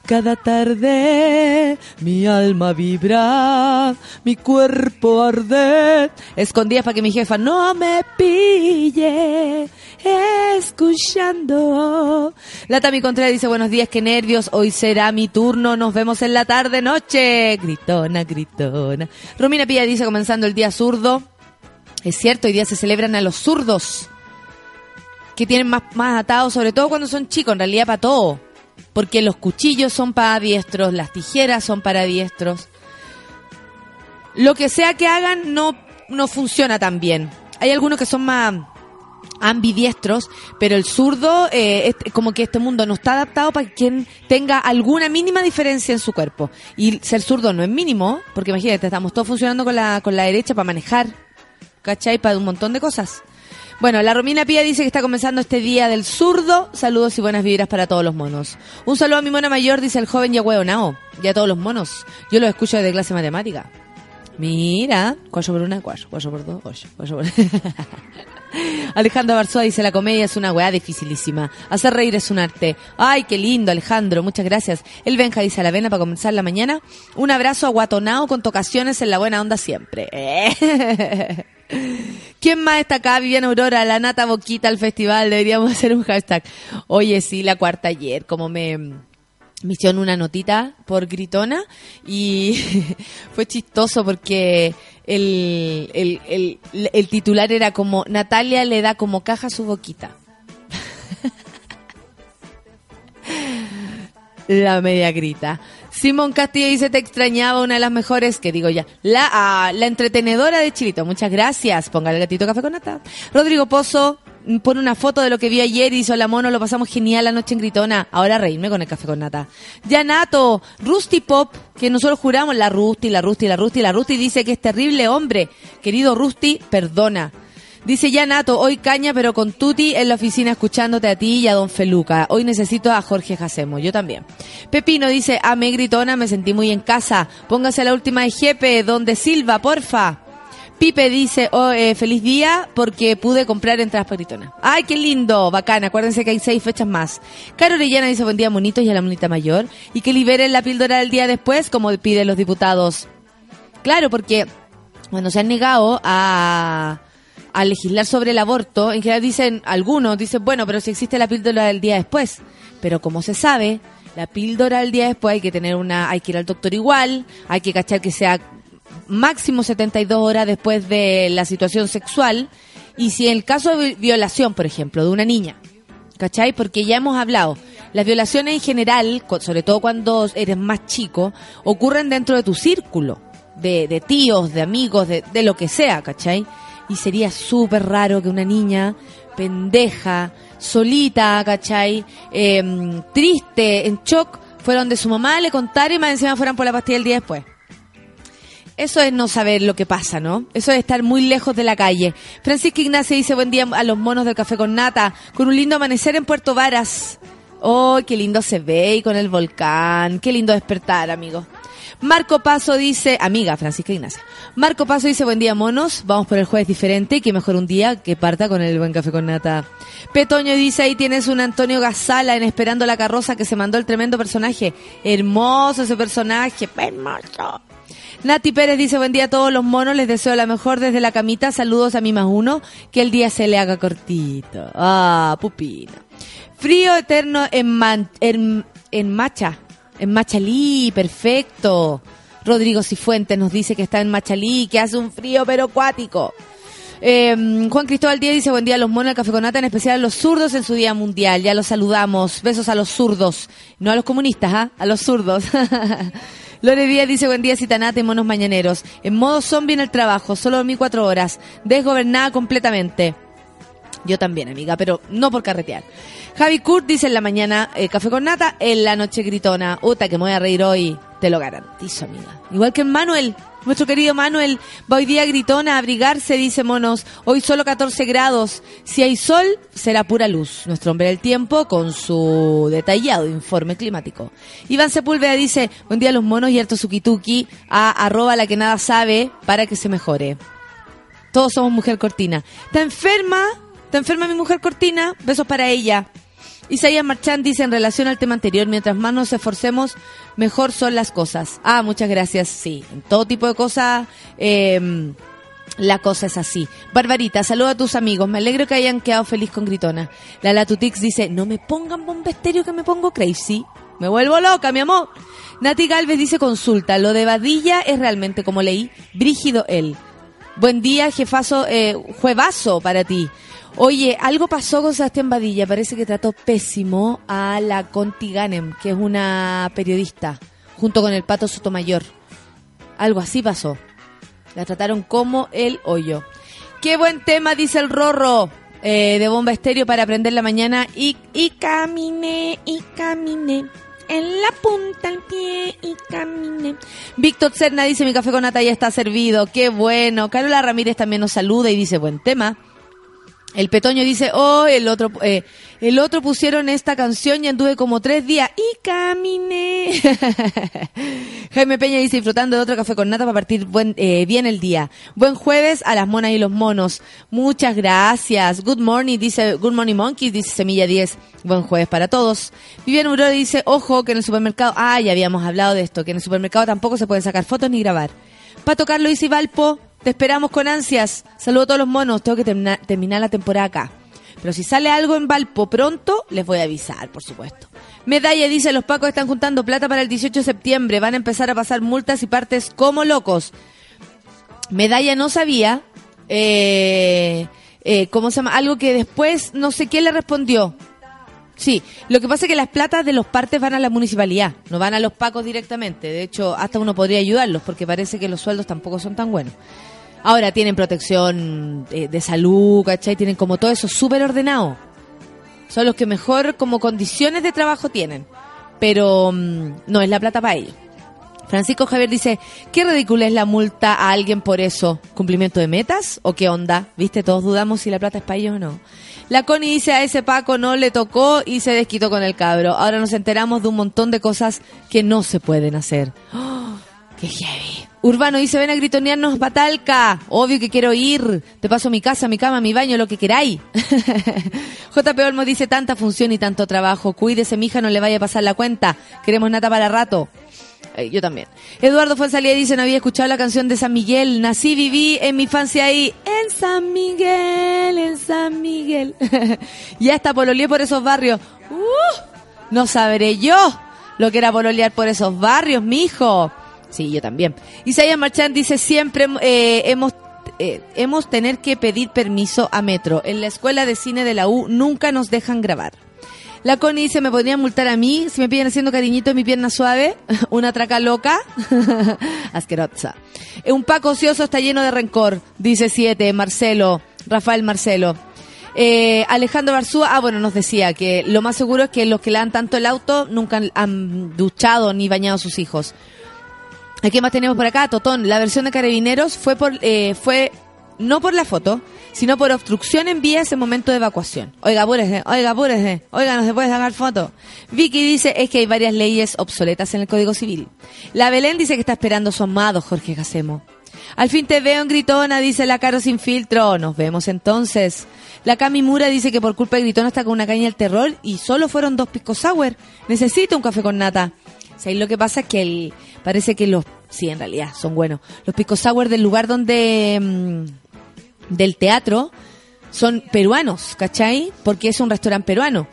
cada tarde mi alma vibra, mi cuerpo arde. Escondidas para que mi jefa no me pille, escuchando. La Tami Contreras dice, buenos días, qué nervios, hoy será mi turno, nos vemos en la tarde, noche. Gritona, gritona. Romina Pilla dice, comenzando el día zurdo. Es cierto, hoy día se celebran a los zurdos, que tienen más, más atados, sobre todo cuando son chicos, en realidad para todo. Porque los cuchillos son para diestros, las tijeras son para diestros. Lo que sea que hagan no, no funciona tan bien. Hay algunos que son más ambidiestros, pero el zurdo, eh, es como que este mundo no está adaptado para quien tenga alguna mínima diferencia en su cuerpo. Y ser zurdo no es mínimo, porque imagínate, estamos todos funcionando con la, con la derecha para manejar, ¿cachai? Para un montón de cosas. Bueno, la Romina Pía dice que está comenzando este día del zurdo. Saludos y buenas vibras para todos los monos. Un saludo a mi mona mayor, dice el joven ya hueonao. Y a todos los monos. Yo los escucho desde clase de matemática. Mira, 4 por 1, 4, 4 por 2, 8, 4 por... Alejandro Barzoa dice, la comedia es una weá dificilísima. Hacer reír es un arte. Ay, qué lindo, Alejandro, muchas gracias. El Benja dice, a la vena para comenzar la mañana. Un abrazo aguatonado con tocaciones en la buena onda siempre. ¿Quién más está acá? Viviana Aurora, la nata boquita al festival. Deberíamos hacer un hashtag. Oye, sí, la cuarta ayer, como me me hicieron una notita por gritona y fue chistoso porque el, el, el, el titular era como Natalia le da como caja su boquita. La media grita. Simón Castillo dice, te extrañaba, una de las mejores, que digo ya, la, ah, la entretenedora de Chilito. Muchas gracias. Póngale el gatito café con nata. Rodrigo Pozo mm, pone una foto de lo que vi ayer y hizo la mono, lo pasamos genial la noche en Gritona. Ahora reírme con el café con nata. Ya Nato, Rusty Pop, que nosotros juramos, la Rusty, la Rusty, la Rusty, la Rusty dice que es terrible hombre. Querido Rusty, perdona. Dice ya Nato, hoy caña pero con Tuti en la oficina escuchándote a ti y a Don Feluca. Hoy necesito a Jorge Jacemo, yo también. Pepino dice, a me gritona, me sentí muy en casa. Póngase la última de Jepe, donde Silva, porfa. Pipe dice, oh, eh, feliz día porque pude comprar entradas para Gritona. ¡Ay, qué lindo! Bacán, acuérdense que hay seis fechas más. Caro Orellana dice, buen día, monitos y a la monita mayor. Y que liberen la píldora del día después, como piden los diputados. Claro, porque cuando se han negado a, a legislar sobre el aborto, en general dicen, algunos dicen, bueno, pero si existe la píldora del día después. Pero como se sabe, la píldora del día después hay que tener una, hay que ir al doctor igual, hay que cachar que sea máximo 72 horas después de la situación sexual. Y si en el caso de vi- violación, por ejemplo, de una niña, ¿cachai? Porque ya hemos hablado, las violaciones en general, sobre todo cuando eres más chico, ocurren dentro de tu círculo, de, de tíos, de amigos, de, de lo que sea, ¿cachai? Y sería súper raro que una niña pendeja, solita, ¿cachai? Em, triste, en shock, fuera donde su mamá le contara y más encima fueran por la pastilla el día después. Eso es no saber lo que pasa, ¿no? Eso es estar muy lejos de la calle. Francisca Ignacia dice buen día a los monos del café con nata, con un lindo amanecer en Puerto Varas. ¡Oh, qué lindo se ve! Y con el volcán. Qué lindo despertar, amigo. Marco Paso dice, amiga Francisca Ignacia. Marco Paso dice, buen día, monos. Vamos por el jueves diferente. Que mejor un día que parta con el buen café con nata. Petoño dice, ahí tienes un Antonio Gazala en Esperando la Carroza que se mandó el tremendo personaje. Hermoso ese personaje. Hermoso. Nati Pérez dice, buen día a todos los monos, les deseo la mejor desde la camita, saludos a mi más uno, que el día se le haga cortito. Ah, pupina. Frío eterno en, Man- en, en Macha, en Machalí, perfecto. Rodrigo Cifuentes nos dice que está en Machalí, que hace un frío pero acuático. Eh, Juan Cristóbal Díaz dice, buen día a los monos del Café con Nata, en especial a los zurdos en su día mundial. Ya los saludamos. Besos a los zurdos. No a los comunistas, ¿ah? A los zurdos. Lore Díaz dice, buen día, Citanata y monos mañaneros. En modo zombie en el trabajo, solo dormí cuatro horas. Desgobernada completamente. Yo también, amiga, pero no por carretear. Javi Kurt dice en la mañana eh, café con nata, en la noche gritona. Uta, que me voy a reír hoy. Te lo garantizo, amiga. Igual que Manuel, nuestro querido Manuel, va hoy día gritona a abrigarse, dice Monos. Hoy solo 14 grados. Si hay sol, será pura luz. Nuestro hombre del tiempo con su detallado informe climático. Iván Sepúlveda dice, buen día a los monos y harto suquituki a arroba la que nada sabe para que se mejore. Todos somos mujer cortina. ¿Está enferma? ¿Está enferma mi mujer cortina? Besos para ella. Isaías Marchand dice en relación al tema anterior, mientras más nos esforcemos, mejor son las cosas. Ah, muchas gracias. Sí, en todo tipo de cosas, eh, la cosa es así. Barbarita, saluda a tus amigos. Me alegro que hayan quedado feliz con Gritona. La Latutix dice, no me pongan bombesterio que me pongo crazy. Me vuelvo loca, mi amor. Nati Galvez dice, consulta, lo de Badilla es realmente como leí, brígido él. Buen día, jefazo, eh, juevazo para ti. Oye, algo pasó con Sebastián Badilla. Parece que trató pésimo a la Conti Ganem, que es una periodista, junto con el Pato Sotomayor. Algo así pasó. La trataron como el hoyo. Qué buen tema, dice el Rorro. eh, de bomba estéreo para aprender la mañana. Y, y caminé, y caminé. En la punta del pie y caminé. Víctor Cerna dice: Mi café con nata ya está servido. Qué bueno. Carola Ramírez también nos saluda y dice: Buen tema. El Petoño dice, oh, el otro, eh, el otro pusieron esta canción y anduve como tres días y caminé. Jaime Peña dice, disfrutando de otro café con nata para partir eh, bien el día. Buen jueves a las monas y los monos. Muchas gracias. Good morning, dice, good morning monkey, dice Semilla 10. Buen jueves para todos. Vivian Aurora dice, ojo, que en el supermercado, ah, ya habíamos hablado de esto, que en el supermercado tampoco se pueden sacar fotos ni grabar. Pato Carlos dice, Valpo, te esperamos con ansias. Saludo a todos los monos. Tengo que termina- terminar la temporada acá. Pero si sale algo en Valpo pronto, les voy a avisar, por supuesto. Medalla dice, los pacos están juntando plata para el 18 de septiembre. Van a empezar a pasar multas y partes como locos. Medalla no sabía, eh, eh, ¿cómo se llama? Algo que después no sé quién le respondió. Sí, lo que pasa es que las platas de los partes van a la municipalidad, no van a los pacos directamente. De hecho, hasta uno podría ayudarlos porque parece que los sueldos tampoco son tan buenos. Ahora tienen protección eh, de salud, ¿cachai? Tienen como todo eso súper ordenado. Son los que mejor como condiciones de trabajo tienen. Pero mm, no es la plata para ellos. Francisco Javier dice, qué ridícula es la multa a alguien por eso. ¿Cumplimiento de metas o qué onda? ¿Viste? Todos dudamos si la plata es para ellos o no. La Connie dice, a ese Paco no le tocó y se desquitó con el cabro. Ahora nos enteramos de un montón de cosas que no se pueden hacer. ¡Oh! ¡Qué heavy! Urbano dice, ven a gritonearnos Batalca. Obvio que quiero ir. Te paso mi casa, mi cama, mi baño, lo que queráis. JP Olmo dice, tanta función y tanto trabajo. Cuídese, mija, no le vaya a pasar la cuenta. Queremos nata para rato. Eh, yo también. Eduardo Fonsalía dice, no había escuchado la canción de San Miguel. Nací, viví en mi infancia ahí. En San Miguel, en San Miguel. ya está pololeé por esos barrios. ¡Uh! no sabré yo lo que era pololear por esos barrios, mijo. Sí, yo también. Isaías Marchand dice, siempre eh, hemos eh, hemos tener que pedir permiso a Metro. En la escuela de cine de la U nunca nos dejan grabar. La Connie dice, ¿me podrían multar a mí si me piden haciendo cariñito en mi pierna suave? ¿Una traca loca? Asquerosa. Un Paco ocioso está lleno de rencor, dice siete, Marcelo, Rafael Marcelo. Eh, Alejandro Barzúa, ah, bueno, nos decía que lo más seguro es que los que le dan tanto el auto nunca han duchado ni bañado a sus hijos. ¿A qué más tenemos por acá? Totón, la versión de Carabineros fue por, eh, fue no por la foto, sino por obstrucción en vías en momento de evacuación. Oiga, apúrese, oiga, apúrese, oiga, no se puede sacar foto. Vicky dice, es que hay varias leyes obsoletas en el Código Civil. La Belén dice que está esperando su amado Jorge Jacemo. Al fin te veo en Gritona, dice la Caro sin filtro. Nos vemos entonces. La Cami Mura dice que por culpa de Gritona está con una caña del terror y solo fueron dos pisco sour. Necesito un café con nata. O lo que pasa es que el, parece que los, sí, en realidad son buenos. Los pisco sour del lugar donde, mm, del teatro, son peruanos, ¿cachai? Porque es un restaurante peruano.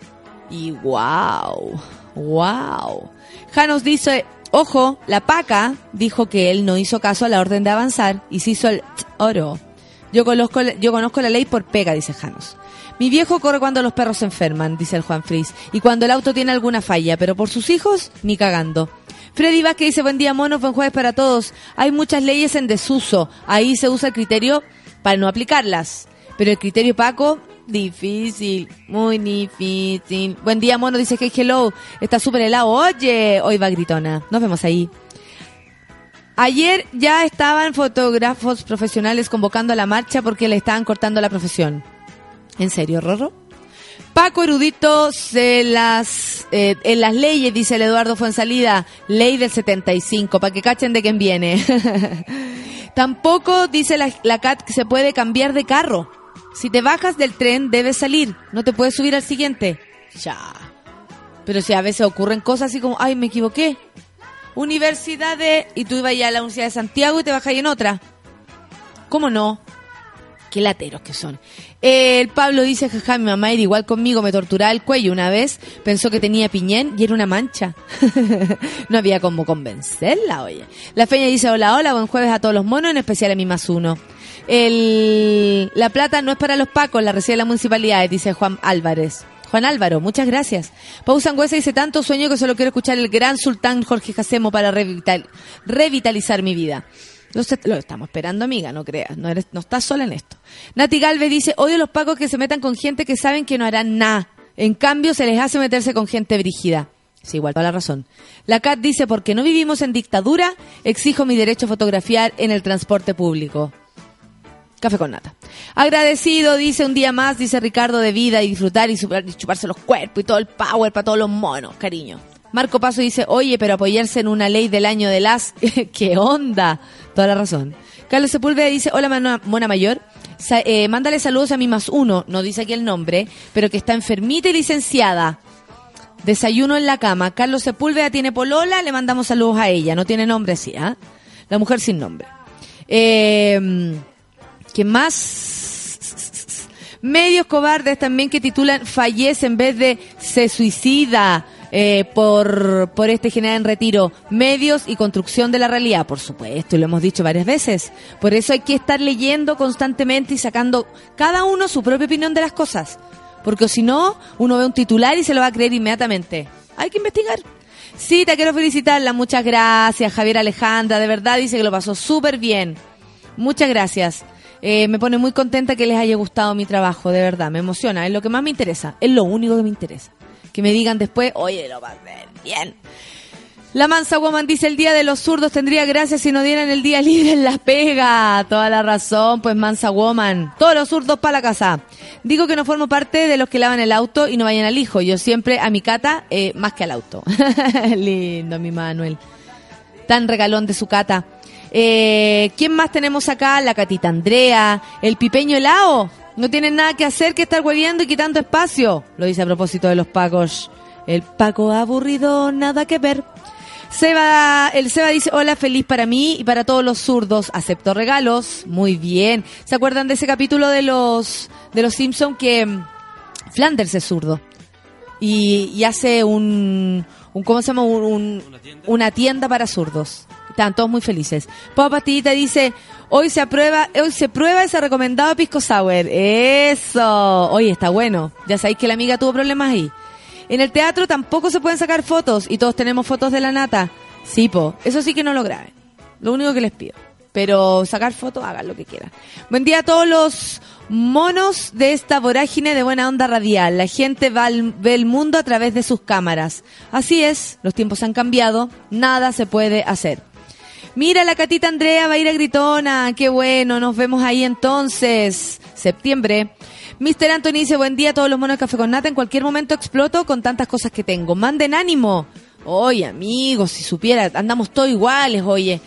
Y wow, wow. Janos dice, ojo, la paca dijo que él no hizo caso a la orden de avanzar y se hizo el oro. Yo conozco, yo conozco la ley por pega, dice Janos. Mi viejo corre cuando los perros se enferman, dice el Juan Fris, y cuando el auto tiene alguna falla, pero por sus hijos, ni cagando. Freddy Vázquez dice, buen día monos, buen jueves para todos. Hay muchas leyes en desuso, ahí se usa el criterio para no aplicarlas. Pero el criterio Paco, difícil, muy difícil. Buen día mono, dice que hello, está súper helado. Oye, hoy va gritona. Nos vemos ahí. Ayer ya estaban fotógrafos profesionales convocando a la marcha porque le estaban cortando la profesión. ¿En serio, Rorro? Paco Erudito se las, eh, en las leyes, dice el Eduardo Fuensalida, ley del 75, para que cachen de quién viene. Tampoco dice la, la CAT que se puede cambiar de carro. Si te bajas del tren, debes salir, no te puedes subir al siguiente. Ya. Pero si a veces ocurren cosas así como, ay, me equivoqué. Universidad de... Y tú ibas ya a la Universidad de Santiago y te bajas en otra. ¿Cómo no? Qué lateros que son. El Pablo dice, jaja, mi mamá era igual conmigo, me torturaba el cuello una vez, pensó que tenía piñén y era una mancha. no había como convencerla, oye. La Feña dice, hola, hola, buen jueves a todos los monos, en especial a mi más uno. La plata no es para los pacos, la recibe la municipalidad, dice Juan Álvarez. Juan Álvaro, muchas gracias. Pau Sangüesa dice, tanto sueño que solo quiero escuchar el gran sultán Jorge Jacemo para revital- revitalizar mi vida. Lo, estamos esperando, amiga, no creas. No, eres, no estás sola en esto. Nati Galvez dice, odio los pacos que se metan con gente que saben que no harán nada. En cambio, se les hace meterse con gente brígida. Sí, igual, toda la razón. La Cat dice, porque no vivimos en dictadura, exijo mi derecho a fotografiar en el transporte público. Café con nata. Agradecido, dice un día más, dice Ricardo, de vida y disfrutar y, y chuparse los cuerpos y todo el power para todos los monos, cariño. Marco Paso dice, oye, pero apoyarse en una ley del año de las... ¿Qué onda? Toda la razón. Carlos Sepúlveda dice, hola Mona, Mayor, eh, mándale saludos a mi más uno, no dice aquí el nombre, pero que está enfermita y licenciada. Desayuno en la cama. Carlos Sepúlveda tiene polola, le mandamos saludos a ella. No tiene nombre, sí, ¿ah? La mujer sin nombre. Eh, ¿Qué más? Medios cobardes también que titulan fallece en vez de se suicida eh, por, por este general en retiro. Medios y construcción de la realidad, por supuesto, y lo hemos dicho varias veces. Por eso hay que estar leyendo constantemente y sacando cada uno su propia opinión de las cosas. Porque si no, uno ve un titular y se lo va a creer inmediatamente. Hay que investigar. Sí, te quiero felicitarla. Muchas gracias, Javier Alejandra. De verdad dice que lo pasó súper bien. Muchas gracias. Eh, me pone muy contenta que les haya gustado mi trabajo, de verdad. Me emociona. Es lo que más me interesa. Es lo único que me interesa. Que me digan después, oye, lo pasé bien. La mansa woman dice el día de los zurdos tendría gracia si no dieran el día libre en la pega. Toda la razón, pues mansa woman. Todos los zurdos para la casa. Digo que no formo parte de los que lavan el auto y no vayan al hijo. Yo siempre a mi cata eh, más que al auto. Lindo, mi Manuel. Tan regalón de su cata. Eh, ¿Quién más tenemos acá? La catita Andrea. El pipeño helado. No tienen nada que hacer que estar hueviendo y quitando espacio. Lo dice a propósito de los pacos. El paco aburrido, nada que ver. Seba, el Seba dice, hola, feliz para mí y para todos los zurdos. Acepto regalos. Muy bien. ¿Se acuerdan de ese capítulo de los, de los Simpson que mm, Flanders es zurdo? Y, y hace un, un, ¿cómo se llama? Un, un- una tienda para zurdos. Están todos muy felices. Pau Pastillita dice, hoy se aprueba, hoy se prueba ese recomendado pisco sour. Eso. Oye, está bueno. Ya sabéis que la amiga tuvo problemas ahí. En el teatro tampoco se pueden sacar fotos y todos tenemos fotos de la nata. Sí, po. Eso sí que no lo graben. Lo único que les pido. Pero sacar fotos, hagan lo que quieran. Buen día a todos los monos de esta vorágine de buena onda radial. La gente va al- ve el mundo a través de sus cámaras. Así es, los tiempos han cambiado, nada se puede hacer. Mira, la catita Andrea va a ir a Gritona. Qué bueno, nos vemos ahí entonces. Septiembre. Mr. Anthony dice, buen día a todos los monos de Café con Nata. En cualquier momento exploto con tantas cosas que tengo. Manden ánimo. Oye, amigos, si supiera, andamos todos iguales, oye.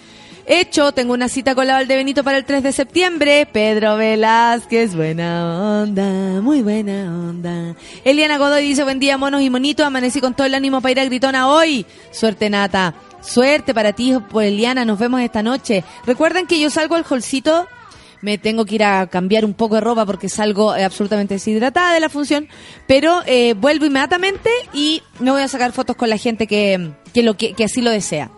Hecho, tengo una cita con la Valdebenito para el 3 de septiembre. Pedro Velázquez, buena onda, muy buena onda. Eliana Godoy dice, buen día, monos y monitos. Amanecí con todo el ánimo para ir a Gritona hoy. Suerte, Nata. Suerte para ti, pues, Eliana. Nos vemos esta noche. Recuerden que yo salgo al holcito. Me tengo que ir a cambiar un poco de ropa porque salgo eh, absolutamente deshidratada de la función. Pero eh, vuelvo inmediatamente y me voy a sacar fotos con la gente que, lo, que, que así lo desea.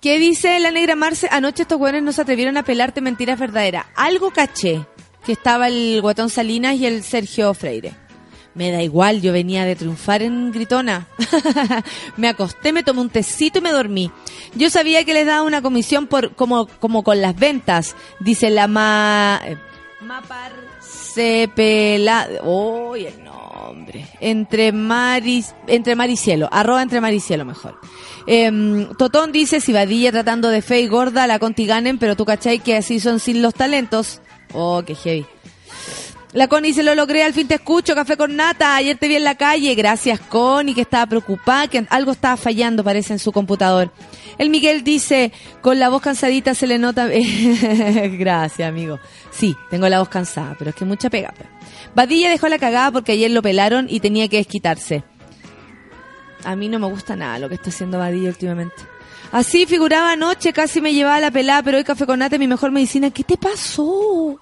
¿Qué dice la negra Marce? Anoche estos güeyes no se atrevieron a pelarte mentiras verdaderas. Algo caché que estaba el Guatón Salinas y el Sergio Freire. Me da igual, yo venía de triunfar en Gritona. me acosté, me tomé un tecito y me dormí. Yo sabía que les daba una comisión por como, como con las ventas, dice la ma... eh, Mapar Cepela... ¡Uy, el Entre Maris... Entre Mar y Cielo. Arroba entre Mar y Cielo mejor. Em, Totón dice, si Vadilla tratando de fe y gorda la Conti ganen, pero tú cachai que así son sin los talentos. Oh, qué heavy. La Connie dice, lo logré, al fin te escucho, café con nata, ayer te vi en la calle, gracias Connie, que estaba preocupada, que algo estaba fallando parece en su computador. El Miguel dice, con la voz cansadita se le nota... gracias amigo. Sí, tengo la voz cansada, pero es que mucha pega. pe. Badilla dejó la cagada porque ayer lo pelaron y tenía que desquitarse. A mí no me gusta nada lo que está haciendo Badilla últimamente. Así figuraba anoche, casi me llevaba la pelada, pero hoy café con nata es mi mejor medicina. ¿Qué te pasó?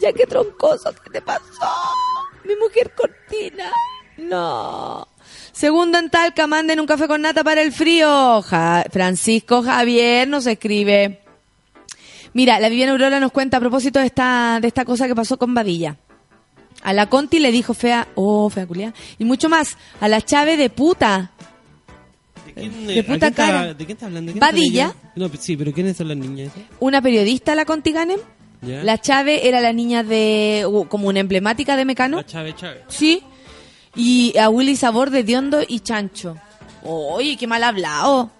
Ya que troncoso, ¿qué te pasó? Mi mujer cortina. No. Segundo en Talca, manden un café con nata para el frío. Ja- Francisco Javier nos escribe. Mira, la Viviana Aurora nos cuenta a propósito de esta, de esta cosa que pasó con Badilla. A la Conti le dijo fea, oh, fea culia. Y mucho más, a la Chave de puta. ¿De quién, De puta está- cara. ¿De quién está hablando? ¿Quién Badilla. No, sí, pero ¿quiénes son las niñas? Una periodista, la Conti Ganem. La Chave era la niña de, uh, como una emblemática de Mecano. La Chávez Chávez. Sí. Y a Willy Sabor de Diondo y Chancho. Oye, qué mal hablado.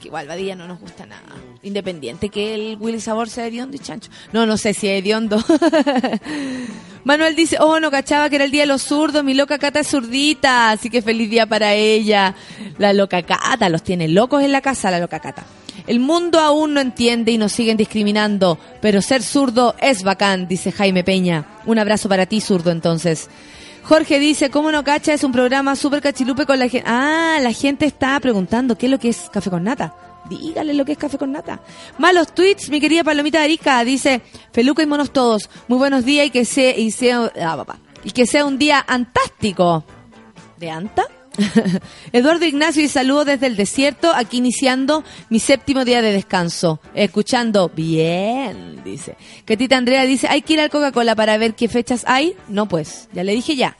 Que igual Badilla no nos gusta nada. Independiente que el Willy Sabor sea hediondo y chancho. No, no sé si es hediondo. Manuel dice, oh, no cachaba que era el día de los zurdos, mi loca Cata es zurdita, así que feliz día para ella. La loca Cata, los tiene locos en la casa la loca Cata. El mundo aún no entiende y nos siguen discriminando, pero ser zurdo es bacán, dice Jaime Peña. Un abrazo para ti, zurdo, entonces. Jorge dice, ¿cómo no cacha? Es un programa súper cachilupe con la gente. Ah, la gente está preguntando qué es lo que es café con nata. Dígale lo que es café con nata. Malos tweets, mi querida Palomita Arica. Dice, Feluca y monos todos. Muy buenos días y que sea, y ah, que sea un día fantástico. ¿De Anta? Eduardo Ignacio y saludo desde el desierto, aquí iniciando mi séptimo día de descanso. Escuchando bien, dice. Que Tita Andrea dice, hay que ir al Coca-Cola para ver qué fechas hay. No, pues, ya le dije ya.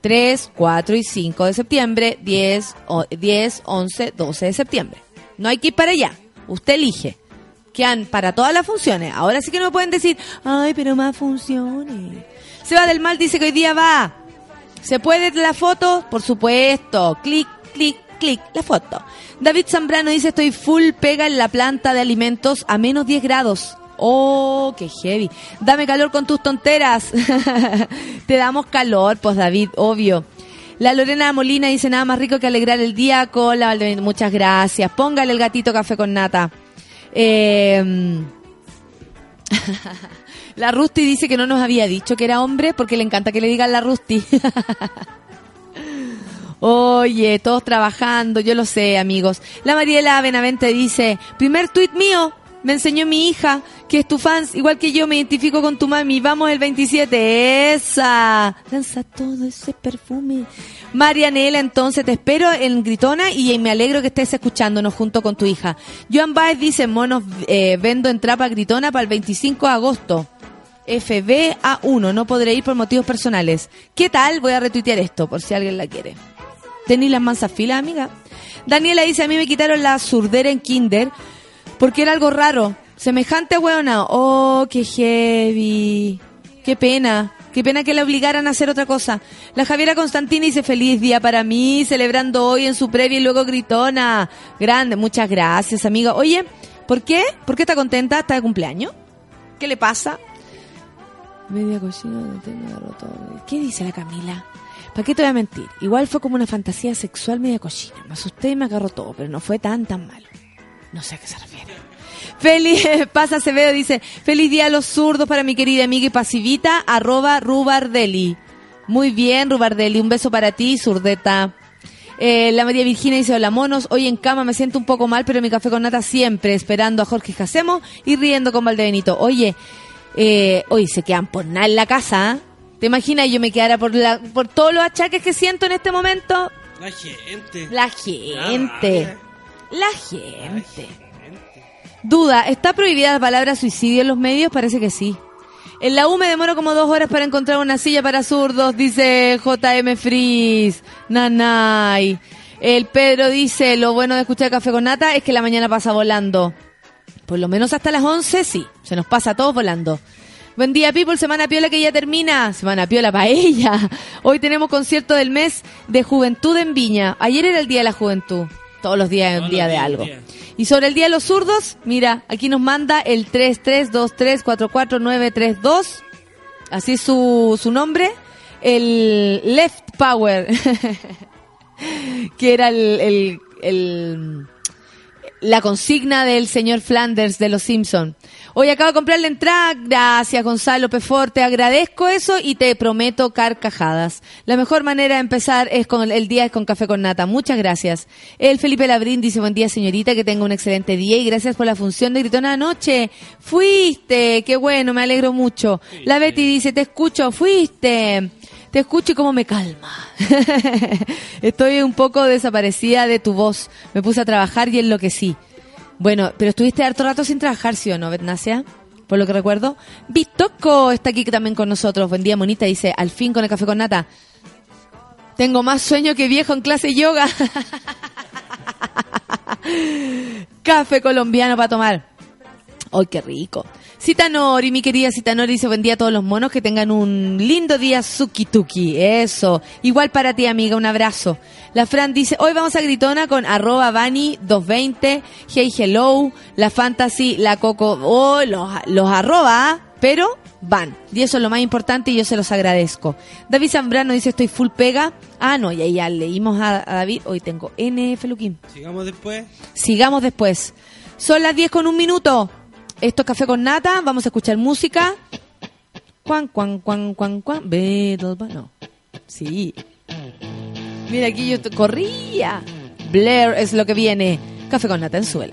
3, 4 y 5 de septiembre, 10, o- 10, 11, 12 de septiembre. No hay que ir para allá. Usted elige. Quedan para todas las funciones. Ahora sí que no me pueden decir, ay, pero más funciones. Seba del Mal dice que hoy día va. ¿Se puede la foto? Por supuesto. Clic, clic, clic, la foto. David Zambrano dice, estoy full pega en la planta de alimentos a menos 10 grados. Oh, qué heavy. Dame calor con tus tonteras. Te damos calor, pues David, obvio. La Lorena Molina dice nada más rico que alegrar el día con la. Muchas gracias. Póngale el gatito café con nata. Eh, la Rusty dice que no nos había dicho que era hombre porque le encanta que le digan la Rusty. Oye, todos trabajando, yo lo sé, amigos. La Mariela Benavente dice, primer tuit mío, me enseñó mi hija, que es tu fans, igual que yo me identifico con tu mami. Vamos el 27, esa. Lanza todo ese perfume. Marianela, entonces te espero en Gritona y me alegro que estés escuchándonos junto con tu hija. Joan Baez dice, monos, eh, vendo en trapa Gritona para el 25 de agosto. FBA1, no podré ir por motivos personales. ¿Qué tal? Voy a retuitear esto por si alguien la quiere. ¿Tení las mansas filas, amiga? Daniela dice, a mí me quitaron la surdera en kinder porque era algo raro. Semejante a hueona. Oh, qué heavy. Qué pena. Qué pena que la obligaran a hacer otra cosa. La Javiera Constantini dice, feliz día para mí, celebrando hoy en su previa y luego gritona. Grande, muchas gracias, amiga. Oye, ¿por qué? ¿Por qué está contenta? ¿Está de cumpleaños? ¿Qué le pasa? Media cocina, no tengo roto. ¿Qué dice la Camila? ¿Para qué te voy a mentir? Igual fue como una fantasía sexual media cochina. Me asusté y me agarró todo, pero no fue tan tan malo. No sé a qué se refiere. Feliz, pasa Acevedo, dice, feliz día a los zurdos para mi querida amiga y pasivita, arroba Rubardelli. Muy bien, Rubardelli, un beso para ti, zurdeta. Eh, la María Virginia dice, hola monos, hoy en cama me siento un poco mal, pero mi café con nata siempre, esperando a Jorge Jacemo y riendo con Valdebenito. Oye, eh, hoy se quedan por nada en la casa, ¿ah? ¿Te imaginas yo me quedara por, la, por todos los achaques que siento en este momento? La gente. La gente. La gente. Duda, ¿está prohibida la palabra suicidio en los medios? Parece que sí. En la U me demoro como dos horas para encontrar una silla para zurdos, dice JM Frizz. Nanay. El Pedro dice, lo bueno de escuchar Café con Nata es que la mañana pasa volando. Por lo menos hasta las 11, sí. Se nos pasa a todos volando. Buen día, people. Semana piola que ya termina. Semana piola para ella. Hoy tenemos concierto del mes de Juventud en Viña. Ayer era el Día de la Juventud. Todos los días es un día de algo. día. Y sobre el Día de los Zurdos, mira, aquí nos manda el 3323444932. Así es su, su nombre. El Left Power. que era el, el, el- la consigna del señor Flanders de los Simpson. Hoy acabo de comprar la entrada. Gracias, Gonzalo Pefor. Te agradezco eso y te prometo carcajadas. La mejor manera de empezar es con el día es con café con nata. Muchas gracias. El Felipe Labrín dice buen día, señorita, que tenga un excelente día y gracias por la función de Gritona anoche. Fuiste, qué bueno, me alegro mucho. La Betty dice, te escucho, fuiste. Te escucho y cómo me calma. Estoy un poco desaparecida de tu voz. Me puse a trabajar y enloquecí. Bueno, pero estuviste harto rato sin trabajar, ¿sí o no, Betnacia? Por lo que recuerdo. Bitoco está aquí también con nosotros. Buen día, monita. Dice, al fin con el café con nata. Tengo más sueño que viejo en clase yoga. café colombiano para tomar. ¡Ay, qué rico! Citanori, mi querida Citanori, dice buen día a todos los monos, que tengan un lindo día suki tuki. Eso. Igual para ti, amiga, un abrazo. La Fran dice, hoy vamos a Gritona con arroba Bani 220, Hey Hello, la Fantasy, la Coco, oh, los, los arroba, pero van. Y eso es lo más importante y yo se los agradezco. David Zambrano dice, estoy full pega. Ah, no, ya, ya leímos a, a David. Hoy tengo NF Luquín. Sigamos después. Sigamos después. Son las 10 con un minuto. Esto es Café con Nata. Vamos a escuchar música. Cuan, cuan, cuan, cuan, cuan. Beatles, no. Sí. Mira, aquí yo corría. Blair es lo que viene. Café con Nata en suela.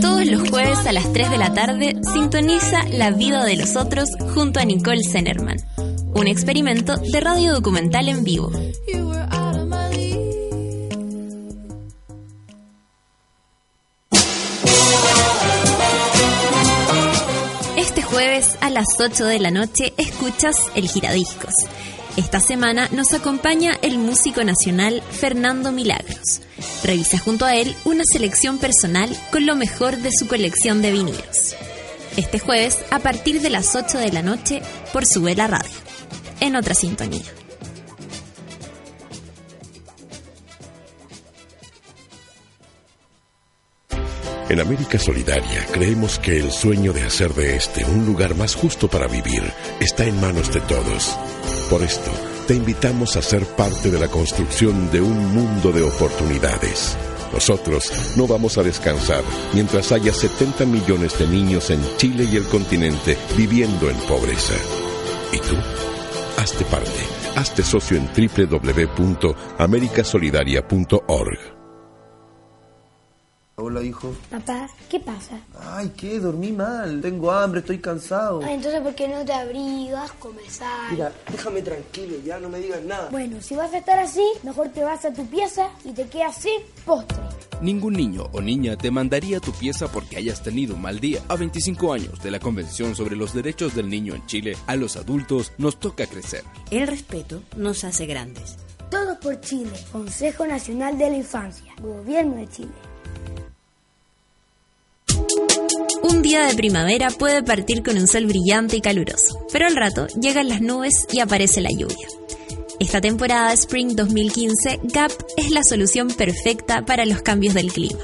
Todos los jueves a las 3 de la tarde sintoniza La vida de los otros junto a Nicole Zenerman. Un experimento de radio documental en vivo. Este jueves a las 8 de la noche escuchas El Giradiscos. Esta semana nos acompaña el músico nacional Fernando Milagros. Revisa junto a él una selección personal con lo mejor de su colección de vinilos. Este jueves a partir de las 8 de la noche por Sube la Radio. En otra sintonía. En América Solidaria creemos que el sueño de hacer de este un lugar más justo para vivir está en manos de todos. Por esto, te invitamos a ser parte de la construcción de un mundo de oportunidades. Nosotros no vamos a descansar mientras haya 70 millones de niños en Chile y el continente viviendo en pobreza. ¿Y tú? Hazte parte. Hazte socio en www.americasolidaria.org. Hola, hijo. Papá, ¿qué pasa? Ay, ¿qué? Dormí mal. Tengo hambre, estoy cansado. Entonces, ¿por qué no te abrigas, comes algo? Mira, déjame tranquilo, ya no me digas nada. Bueno, si vas a estar así, mejor te vas a tu pieza y te quedas sin postre. Ningún niño o niña te mandaría a tu pieza porque hayas tenido un mal día. A 25 años de la Convención sobre los Derechos del Niño en Chile, a los adultos nos toca crecer. El respeto nos hace grandes. Todos por Chile. Consejo Nacional de la Infancia. Gobierno de Chile. Un día de primavera puede partir con un sol brillante y caluroso, pero al rato llegan las nubes y aparece la lluvia. Esta temporada Spring 2015, Gap es la solución perfecta para los cambios del clima.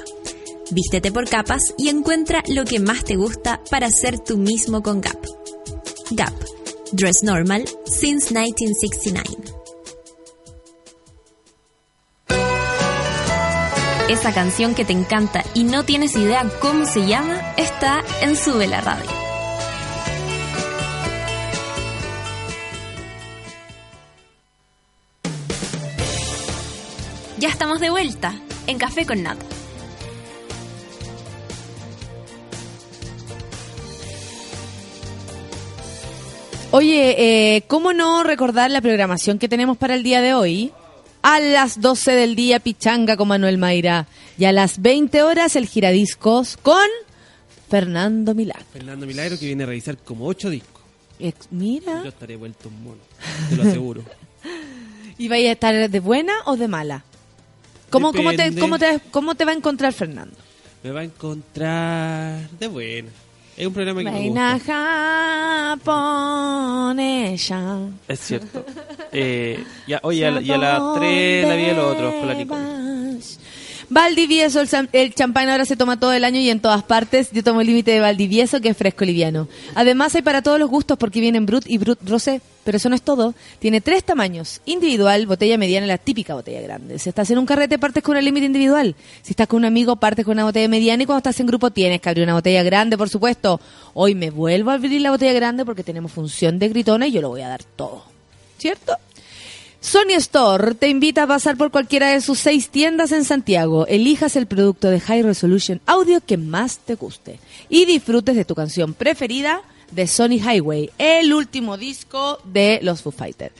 Vístete por capas y encuentra lo que más te gusta para ser tú mismo con Gap. Gap, Dress Normal since 1969. Esa canción que te encanta y no tienes idea cómo se llama está en Sube la Radio. Ya estamos de vuelta en Café con Nata. Oye, eh, ¿cómo no recordar la programación que tenemos para el día de hoy? A las 12 del día, Pichanga con Manuel Mayra. Y a las 20 horas, el giradiscos con Fernando Milagro. Fernando Milagro que viene a revisar como ocho discos. Ex- mira. Yo estaré vuelto un mono, te lo aseguro. ¿Y vaya a estar de buena o de mala? ¿Cómo, cómo, te, cómo, te, ¿Cómo te va a encontrar Fernando? Me va a encontrar de buena. Es un programa que me Reina gusta. japonesa. Es cierto. Eh, ya, oye, y a las 3 la vi de los otros con la Nicole. Valdivieso, el, el champán ahora se toma todo el año y en todas partes. Yo tomo el límite de Valdivieso, que es fresco liviano. Además, hay para todos los gustos porque vienen Brut y Brut Rosé. Pero eso no es todo. Tiene tres tamaños. Individual, botella mediana la típica botella grande. Si estás en un carrete, partes con el límite individual. Si estás con un amigo, partes con una botella mediana. Y cuando estás en grupo, tienes que abrir una botella grande, por supuesto. Hoy me vuelvo a abrir la botella grande porque tenemos función de gritona y yo lo voy a dar todo. ¿Cierto? Sony Store te invita a pasar por cualquiera de sus seis tiendas en Santiago. Elijas el producto de High Resolution Audio que más te guste y disfrutes de tu canción preferida de Sony Highway, el último disco de los Foo Fighters.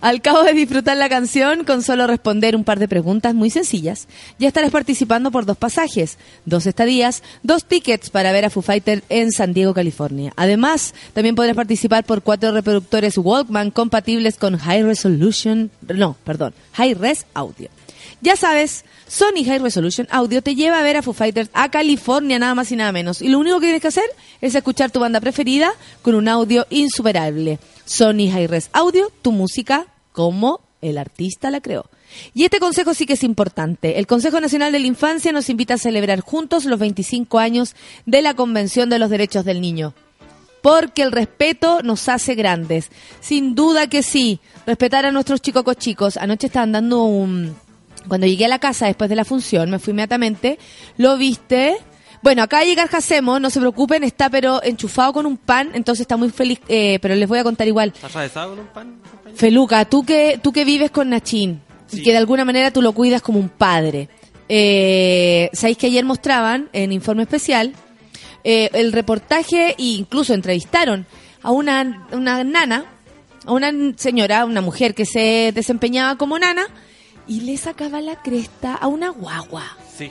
Al cabo de disfrutar la canción, con solo responder un par de preguntas muy sencillas, ya estarás participando por dos pasajes, dos estadías, dos tickets para ver a Foo Fighter en San Diego, California. Además, también podrás participar por cuatro reproductores Walkman compatibles con High Resolution, no, perdón, High Res Audio. Ya sabes, Sony High Resolution Audio te lleva a ver a Foo Fighters a California, nada más y nada menos. Y lo único que tienes que hacer es escuchar tu banda preferida con un audio insuperable. Sony High Res Audio, tu música como el artista la creó. Y este consejo sí que es importante. El Consejo Nacional de la Infancia nos invita a celebrar juntos los 25 años de la Convención de los Derechos del Niño. Porque el respeto nos hace grandes. Sin duda que sí. Respetar a nuestros chicos chicos. Anoche estaban dando un... Cuando llegué a la casa después de la función, me fui inmediatamente, lo viste. Bueno, acá llega el Jacemo, no se preocupen, está pero enchufado con un pan, entonces está muy feliz, eh, pero les voy a contar igual. ¿Estás atravesado con un pan? compañero? Feluca, tú que, tú que vives con Nachín y que de alguna manera tú lo cuidas como un padre. Eh, Sabéis que ayer mostraban en Informe Especial eh, el reportaje e incluso entrevistaron a una, una nana, a una señora, una mujer que se desempeñaba como nana y le sacaba la cresta a una guagua. Sí.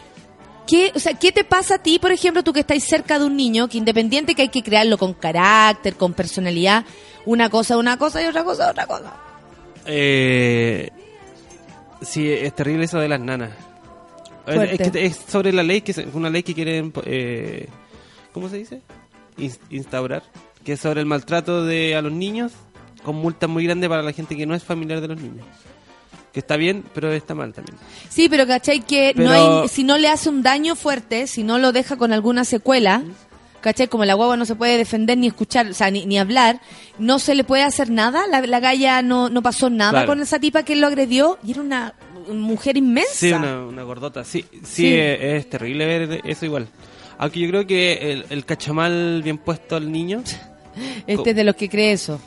¿Qué, o sea, ¿Qué te pasa a ti, por ejemplo, tú que estás cerca de un niño, que independiente que hay que crearlo con carácter, con personalidad, una cosa una cosa y otra cosa otra cosa? Eh, sí, es terrible eso de las nanas. Es, es es sobre la ley, que es una ley que quieren, eh, ¿cómo se dice? Ins- instaurar, que es sobre el maltrato de a los niños, con multas muy grandes para la gente que no es familiar de los niños. Que está bien, pero está mal también. Sí, pero ¿cachai? Que no hay, si no le hace un daño fuerte, si no lo deja con alguna secuela, ¿cachai? Como la guagua no se puede defender ni escuchar, o sea, ni, ni hablar, no se le puede hacer nada. La, la galla no, no pasó nada Claro. con esa tipa que lo agredió y era una mujer inmensa. Sí, una, una gordota. Sí, sí, Sí. eh, Es, terrible ver eso igual. Aunque yo creo que el, el cachamal bien puesto al niño. Este es de los que cree eso.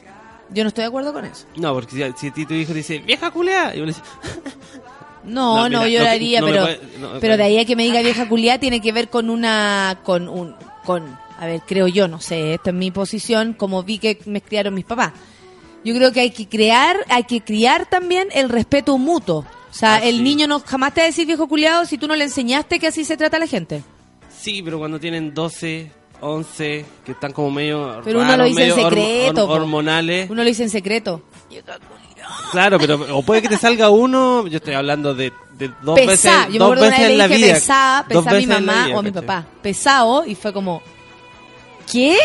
Yo no estoy de acuerdo con eso. No, porque si, si a ti tu hijo dice, vieja le dices, No, No, mira, yo no me pero, puede- pero de ahí a que me diga vieja culiá tiene que ver con una, con un, con, a ver, creo yo, no sé, esto es mi posición, como vi que me criaron mis papás. Yo creo que hay que crear, hay que criar también el respeto mutuo. O sea, Ah, el sí. niño no jamás te va a decir viejo culiado si tú no le enseñaste que así se trata a la gente. sí, pero cuando tienen 12, 11, que están como medio. Pero uno lo dice en secreto, hormonales. Uno lo dice en secreto. Claro, pero o puede que te salga uno, yo estoy hablando de, de dos Pesá, veces, yo me dos acuerdo una veces vez en la dije vida. pesá, dos pesá a mi veces mamá vida, o a mi papá. Pesado y fue como, ¿qué?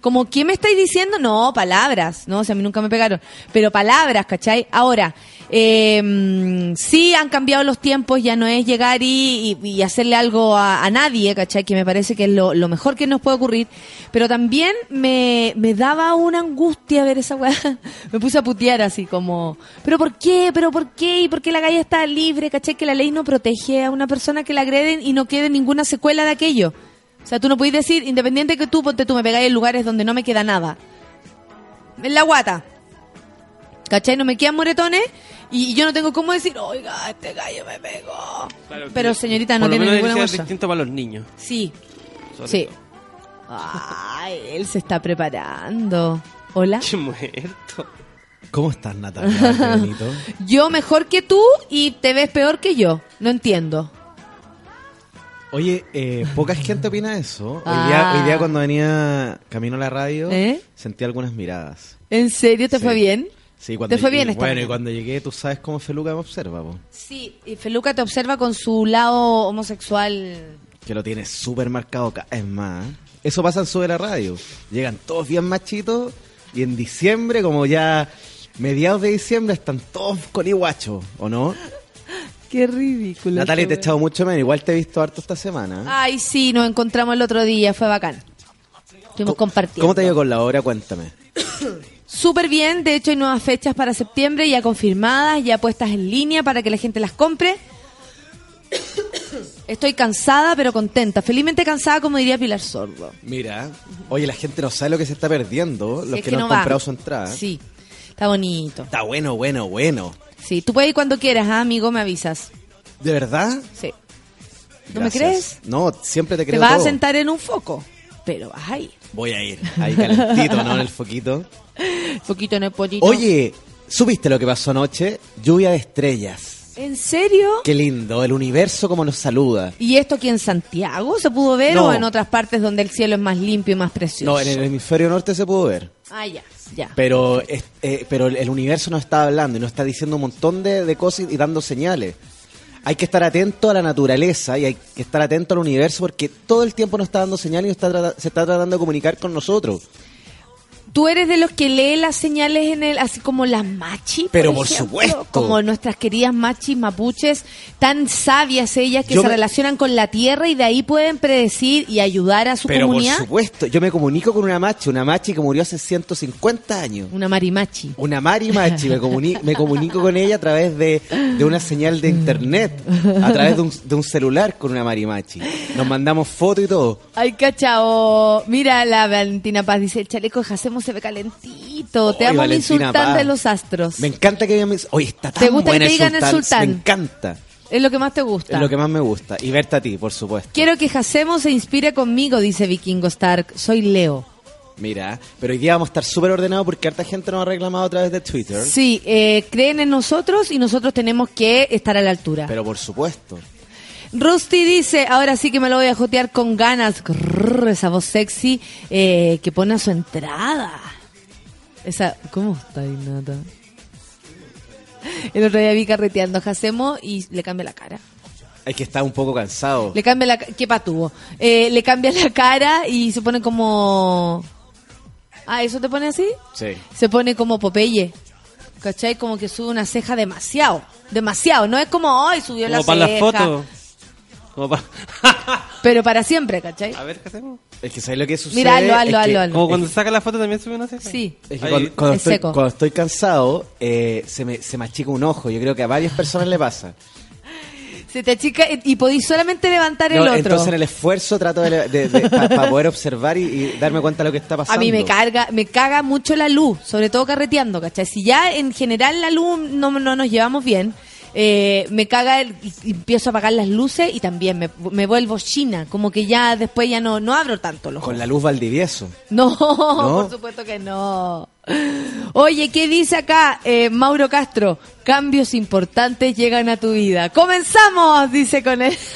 Como, ¿qué me estáis diciendo? No, palabras, no, o sea, a mí nunca me pegaron, pero palabras, ¿cachai? Ahora, eh, sí han cambiado los tiempos, ya no es llegar y, y- y hacerle algo a, nadie, ¿cachai? Que me parece que es lo, mejor que nos puede ocurrir, pero también me, me daba una angustia ver esa weá, me puse a putear así como, ¿pero por qué? ¿pero por qué? ¿Y por qué la galla está libre? ¿cachai? Que la ley no protege a una persona que la agreden y no quede ninguna secuela de aquello. O sea, tú no puedes decir, independiente que tú, ponte tú, me pegáis en lugares donde no me queda nada. En la guata. ¿Cachai? No me quedan moretones y yo no tengo cómo decir, oiga, este gallo me pegó. Claro, Pero señorita, no por lo tiene menos ninguna cosa. distinto para los niños. Sí, sobre sí. todo. Ay, él se está preparando. Hola. Qué muerto. ¿Cómo estás, Natalia? Yo mejor que tú y te ves peor que yo. No entiendo. Oye, eh, poca gente opina eso. Hoy, Ah. día, hoy día cuando venía camino a la radio, ¿Eh? sentí algunas miradas. ¿En serio te Sí. fue bien? Sí, cuando ¿Te fue bien esta Bueno, y cuando llegué, tú sabes cómo Feluca me observa, po, Sí, y Feluca te observa con su lado homosexual. que lo tiene súper marcado cada vez más. Eso pasa en Sube la Radio. Llegan todos bien machitos y en diciembre, como ya mediados de diciembre, están todos con iguacho, ¿o no? Qué ridículo. Natalia, te he echado mucho menos. Igual te he visto harto esta semana. Ay, sí, nos encontramos el otro día, fue bacán. Estuvimos compartiendo. ¿Cómo te ha ido con la obra? Cuéntame. Súper bien, de hecho hay nuevas fechas para septiembre ya confirmadas, ya puestas en línea para que la gente las compre. Estoy cansada pero contenta, felizmente cansada como diría Pilar Sordo. Mira, oye, la gente no sabe lo que se está perdiendo, los es que, que no no han va. comprado su entrada. Sí, está bonito. Está bueno, bueno, bueno. Sí, tú puedes ir cuando quieras, ¿ah, amigo, me avisas. ¿De verdad? Sí. ¿No me crees? No, siempre te Te creo vas todo. a sentar en un foco, pero ay, Voy a ir, ahí calentito, ¿no? En el foquito. foquito en el pollito. Oye, ¿supiste lo que pasó anoche? Lluvia de estrellas. ¿En serio? Qué lindo, el universo como nos saluda. ¿Y esto aquí en Santiago se pudo ver No. o en otras partes donde el cielo es más limpio y más precioso? No, en el hemisferio norte se pudo ver. Ah, ya, ya. Pero, eh, pero el universo nos está hablando y nos está diciendo un montón de, de cosas y dando señales. hay que estar atento a la naturaleza y hay que estar atento al universo porque todo el tiempo nos está dando señales y está se está tratando de comunicar con nosotros. Tú eres de los que lee las señales en el, así como las machi. Pero por ejemplo, supuesto. Como nuestras queridas machis mapuches, tan sabias ellas que Yo se me- relacionan con la tierra y de ahí pueden predecir y ayudar a su Pero comunidad. por supuesto, yo me comunico con una machi, una machi que murió hace 150 años. Una marimachi. Una Mari Machi, me, comuni- me comunico con ella a través de, de una señal de internet, a través de un, de un celular con una Mari Machi. Nos mandamos fotos y todo. Ay, cachao. Mira, la Valentina Paz dice, el chaleco de Se ve calentito. Te Ay, amo mi Valentina sultán de los astros. Me encanta que me... Oye, está tan ¿Te gusta que buena te digan el sultán? Me encanta. Es lo que más te gusta. Es lo que más me gusta. Y verte a ti, por supuesto. Quiero que Jacemo se inspire conmigo, dice Vikingo Stark. Soy Leo. Mira, pero hoy día vamos a estar súper ordenados porque harta gente nos ha reclamado a través de Twitter. Sí, eh, creen en nosotros y nosotros tenemos que estar a la altura. Pero por supuesto. Rusty dice, ahora sí que me lo voy a jotear con ganas. Grrr, esa voz sexy eh, que pone a su entrada. Esa, ¿cómo está Nata? El otro día vi carreteando a Jacemo y le cambia la cara. Es que está un poco cansado. Le cambia la ¿Qué patuvo? Eh, le cambia la cara y se pone como... Ah, ¿eso te pone así? Sí. Se pone como Popeye. ¿Cachai? Como que sube una ceja demasiado. Demasiado. No es como, ay, subió la Como para ceja. las fotos. Como para... Pero para siempre, ¿cachai? A ver, ¿qué hacemos? Es que ¿sabes lo que sucede? Mira, hazlo, Es hazlo, que- hazlo, hazlo. Como cuando saca la foto también sube una ceja. Sí. Es que cuando, cuando Es estoy, seco. cuando estoy cansado, eh, se, me, se me achica un ojo. Yo creo que a varias personas le pasa. Se te achica y podís solamente levantar el No, otro. entonces en el esfuerzo trato de, para poder observar y, y darme cuenta de lo que está A pasando. mí me carga, me caga mucho la luz, sobre todo carreteando, ¿cachai? Si ya en general la luz no, no nos llevamos bien, eh, me caga el- y empiezo a apagar las luces y también me, me vuelvo china, como que ya después ya no, no abro tanto los. Con la luz Valdivieso. No, por supuesto que no. Oye, ¿qué dice acá eh, Mauro Castro? Cambios importantes llegan a tu vida. ¡Comenzamos! Dice con él.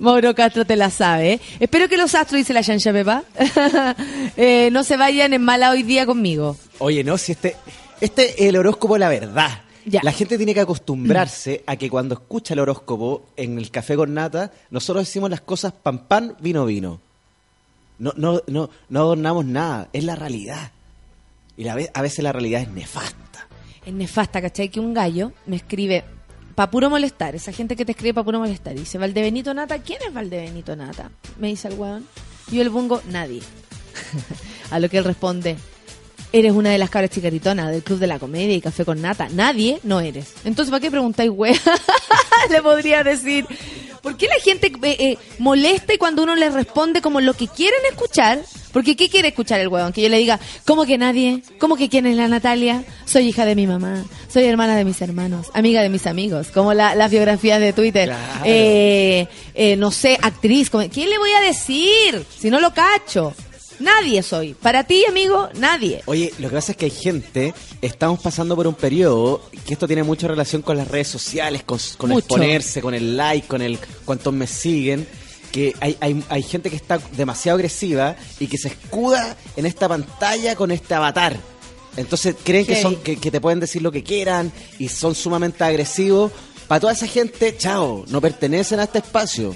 Mauro Castro te la sabe. ¿eh? Espero que los astros, dice la Yancha Pepa, eh, no se vayan en mala hoy día conmigo. Oye, no, si este, este es el horóscopo la verdad. Ya. La gente tiene que acostumbrarse a que cuando escucha el horóscopo en el café con nata, nosotros decimos las cosas pan pan, vino vino. No, no, no, no adornamos nada, es la realidad. Y la a veces la realidad es nefasta. Es nefasta, ¿cachai? Que un gallo me escribe pa' puro molestar. Esa gente que te escribe pa' puro molestar. Y dice, Valdebenito Nata, ¿quién es Valdebenito Nata? Me dice el weón. Y yo le pongo, nadie. A lo que él responde, eres una de las cabras chicaritonas del Club de la Comedia y Café con Nata. Nadie, no eres. Entonces, ¿para qué preguntáis, wea? le podría decir. ¿Por qué la gente eh, eh, molesta y cuando uno le responde como lo que quieren escuchar? Porque ¿qué quiere escuchar el huevón? Que yo le diga, ¿cómo que nadie? ¿Cómo que quién es la Natalia? Soy hija de mi mamá, soy hermana de mis hermanos, amiga de mis amigos, como la- las biografías de Twitter. Claro. Eh, eh, no sé, actriz, ¿quién le voy a decir? Si no lo cacho. Nadie soy. Para ti, amigo, nadie. Oye, lo que pasa es que hay gente, estamos pasando por un periodo que esto tiene mucha relación con las redes sociales, con, con Mucho. exponerse, con el like, con el cuántos me siguen, que hay, hay, hay gente que está demasiado agresiva y que se escuda en esta pantalla con este avatar. Entonces creen que, son, que, que te pueden decir lo que quieran y son sumamente agresivos. Para toda esa gente, chao, no pertenecen a este espacio.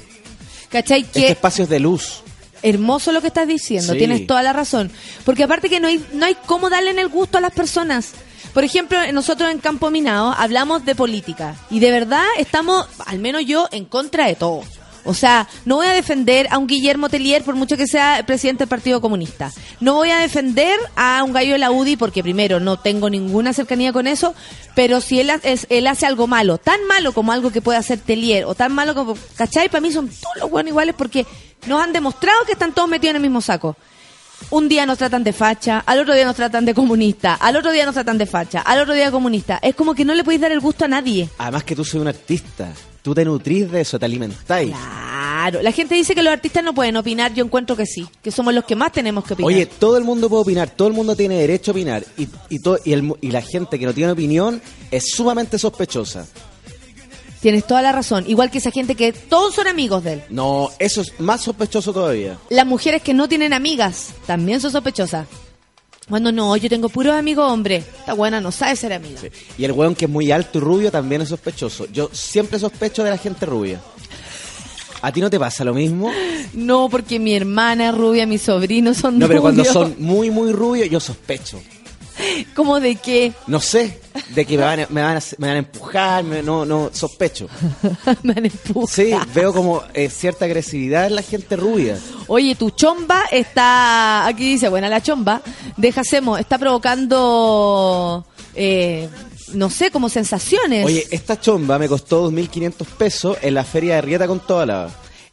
¿Cachai? Este Que espacio es de luz. Hermoso lo que estás diciendo, Sí. tienes toda la razón. Porque aparte que no hay, no hay cómo darle en el gusto a las personas. Por ejemplo, nosotros en Campo Minado hablamos de política y de verdad estamos, al menos yo, en contra de todo. O sea, no voy a defender a un Guillermo Tellier por mucho que sea presidente del Partido Comunista. No voy a defender a un gallo de la UDI porque primero no tengo ninguna cercanía con eso, pero si él, es- él hace algo malo, tan malo como algo que puede hacer Tellier o tan malo como, ¿cachai? Para mí son todos los buenos iguales porque nos han demostrado que están todos metidos en el mismo saco. Un día nos tratan de facha, al otro día nos tratan de comunista, al otro día nos tratan de facha, al otro día comunista. Es como que no le podéis dar el gusto a nadie. Además que tú soy un artista, tú te nutrís de eso, te alimentáis. Claro, la gente dice que los artistas no pueden opinar, yo encuentro que sí, que somos los que más tenemos que opinar. Oye, todo el mundo puede opinar, todo el mundo tiene derecho a opinar y, y, to- y, el y la gente que no tiene opinión es sumamente sospechosa. Tienes toda la razón, igual que esa gente que todos son amigos de él. No, eso es más sospechoso todavía. Las mujeres que no tienen amigas también son sospechosas. Cuando no, yo tengo puros amigos hombres. Esta buena no sabe ser amiga. Y el weón que es muy alto y rubio también es sospechoso. Yo siempre sospecho de la gente rubia. ¿A ti no te pasa lo mismo? No, porque mi hermana es rubia, mis sobrinos son No, pero cuando rubios. son muy, muy rubios, yo sospecho. ¿Cómo de qué? No sé, de que me van a, me van a, me van a empujar, me- no, no, sospecho. Me han empujado. Sí, veo como eh, cierta agresividad en la gente rubia. Oye, tu chomba está, aquí dice, buena la chomba, de Jacemo, está provocando, eh, no sé, como sensaciones. Oye, esta chomba me costó 2.500 pesos en la feria de Rieta con toda la...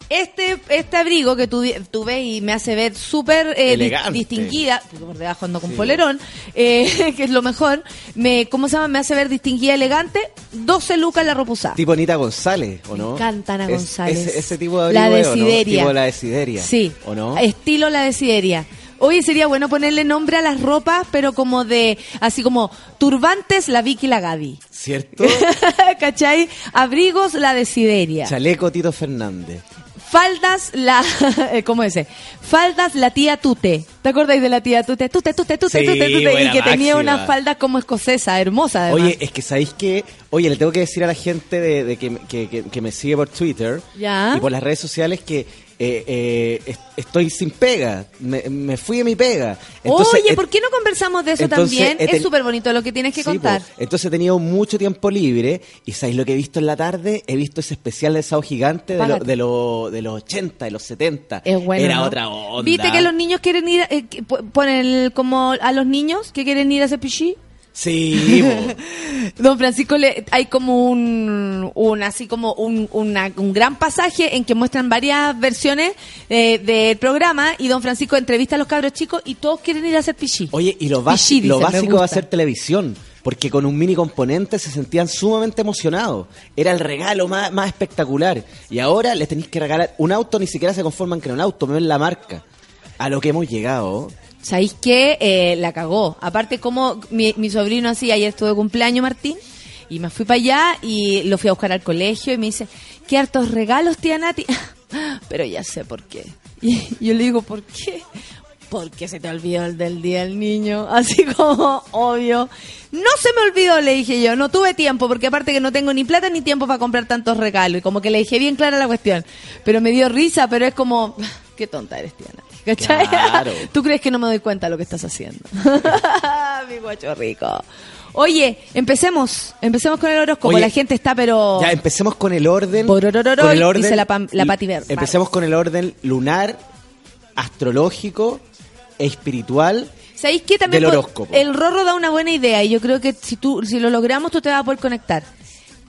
Este, este abrigo que tú, tú ves y me hace ver súper eh, distinguida, porque por debajo ando con polerón, eh, que es lo mejor, me, ¿cómo se llama? Me hace ver distinguida, elegante, 12 lucas la ropusada. Tipo Anita González, ¿o no? encanta Ana Es- González. Ese, ese tipo de La abrigo, ¿o no? Desideria. Tipo la desideria. Sí, ¿O no? estilo la desideria. Oye, sería bueno ponerle nombre a las ropas, pero como de, así como turbantes, la Vicky y la Gaby. ¿Cierto? ¿Cachai? Abrigos, la desideria. Chaleco Tito Fernández. Faldas, la. ¿Cómo ese? Faldas, la tía Tute. ¿Te acordáis de la tía Tute? Tute, Tute, Tute, Sí, Tute, Tute. Y que tenía máxima. una falda como escocesa, hermosa además. Oye, es que sabéis que, oye, le tengo que decir a la gente de, de que, que- que- que me sigue por Twitter Ya. y por las redes sociales que eh, eh, est- estoy sin pega, me, me fui de mi pega. Entonces, Oye, ¿por qué no conversamos de eso entonces, también? Es súper bonito lo que tienes que Sí, contar. Entonces he tenido mucho tiempo libre y ¿sabéis lo que he visto en la tarde? He visto ese especial de Sao Gigante de, lo- de, lo- de los 80, de los 70. Es bueno. Era ¿no? otra onda. ¿Viste que los niños quieren ir, eh, ponen el- como a los niños que quieren ir a hacer pichí? Sí. Don Francisco, le, hay como un, un así como un, una- un gran pasaje en que muestran varias versiones eh, del programa y Don Francisco entrevista a los cabros chicos y todos quieren ir a hacer pichí. Oye, y lo, Pichí, lo dice, básico va a ser televisión, porque con un mini componente se sentían sumamente emocionados. Era el regalo más, más espectacular. Y ahora les tenéis que regalar un auto, ni siquiera se conforman con un auto, me ven la marca. A lo que hemos llegado. ¿Sabéis qué? Eh, la cagó. Aparte, como mi, sobrino así, ayer estuvo de cumpleaños, Martín, y me fui para allá y lo fui a buscar al colegio y me dice, qué hartos regalos, tía Nati. Pero ya sé por qué. Y yo le digo, ¿por qué? Porque se te olvidó el del día del niño. Así como, obvio. No se me olvidó, le dije yo. No tuve tiempo, porque aparte que no tengo ni plata ni tiempo para comprar tantos regalos. Y como que le dije bien clara la cuestión. Pero me dio risa, pero es como, qué tonta eres, tía Nati. ¿Cachai? Claro. ¿Tú crees que no me doy cuenta de lo que estás haciendo? Mi guacho rico. Oye, empecemos. Empecemos con el horóscopo. Oye, la gente está, pero... Ya empecemos con el orden. Pororororo, con el orden dice la Pam- la Pati Ver- Empecemos con el orden lunar, astrológico e espiritual. ¿Sabéis qué? También Del po- horóscopo. el Rorro da una buena idea y yo creo que si tú si lo logramos tú te vas a poder conectar.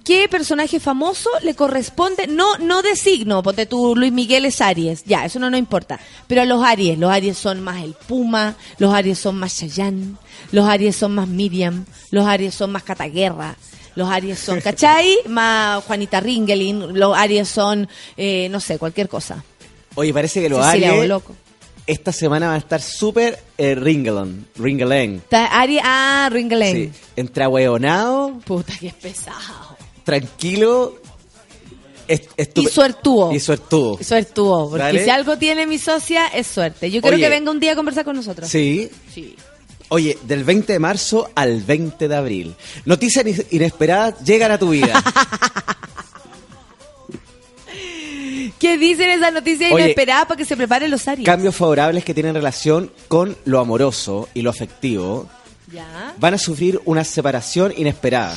¿Qué personaje famoso le corresponde? No no de signo, ponte tú Luis Miguel es Aries, ya, eso no nos importa. Pero a los Aries, los Aries son más el Puma, los Aries son más Chayanne, los Aries son más Miriam, los Aries son más Cataguerra. Los Aries son, ¿cachai? Más Juanita Ringelin, los Aries son, eh, no sé, cualquier cosa. Oye, parece que los Cecilia Aries Boloco. esta semana van a estar súper eh. Ta- Aries, ah, Ringelin. Sí, entre Puta, que es pesado. Tranquilo Y suertudo. Y suertudo. Suertudo, porque Dale. si algo tiene mi socia es suerte. Yo quiero Oye. que venga un día a conversar con nosotros. Sí. Sí. Oye, del 20 de marzo al 20 de abril. Noticias in- inesperadas llegan a tu vida. ¿Qué dicen esas noticias Oye. inesperadas para que se preparen los Aries? Cambios favorables que tienen relación con lo amoroso y lo afectivo Ya. van a sufrir una separación inesperada.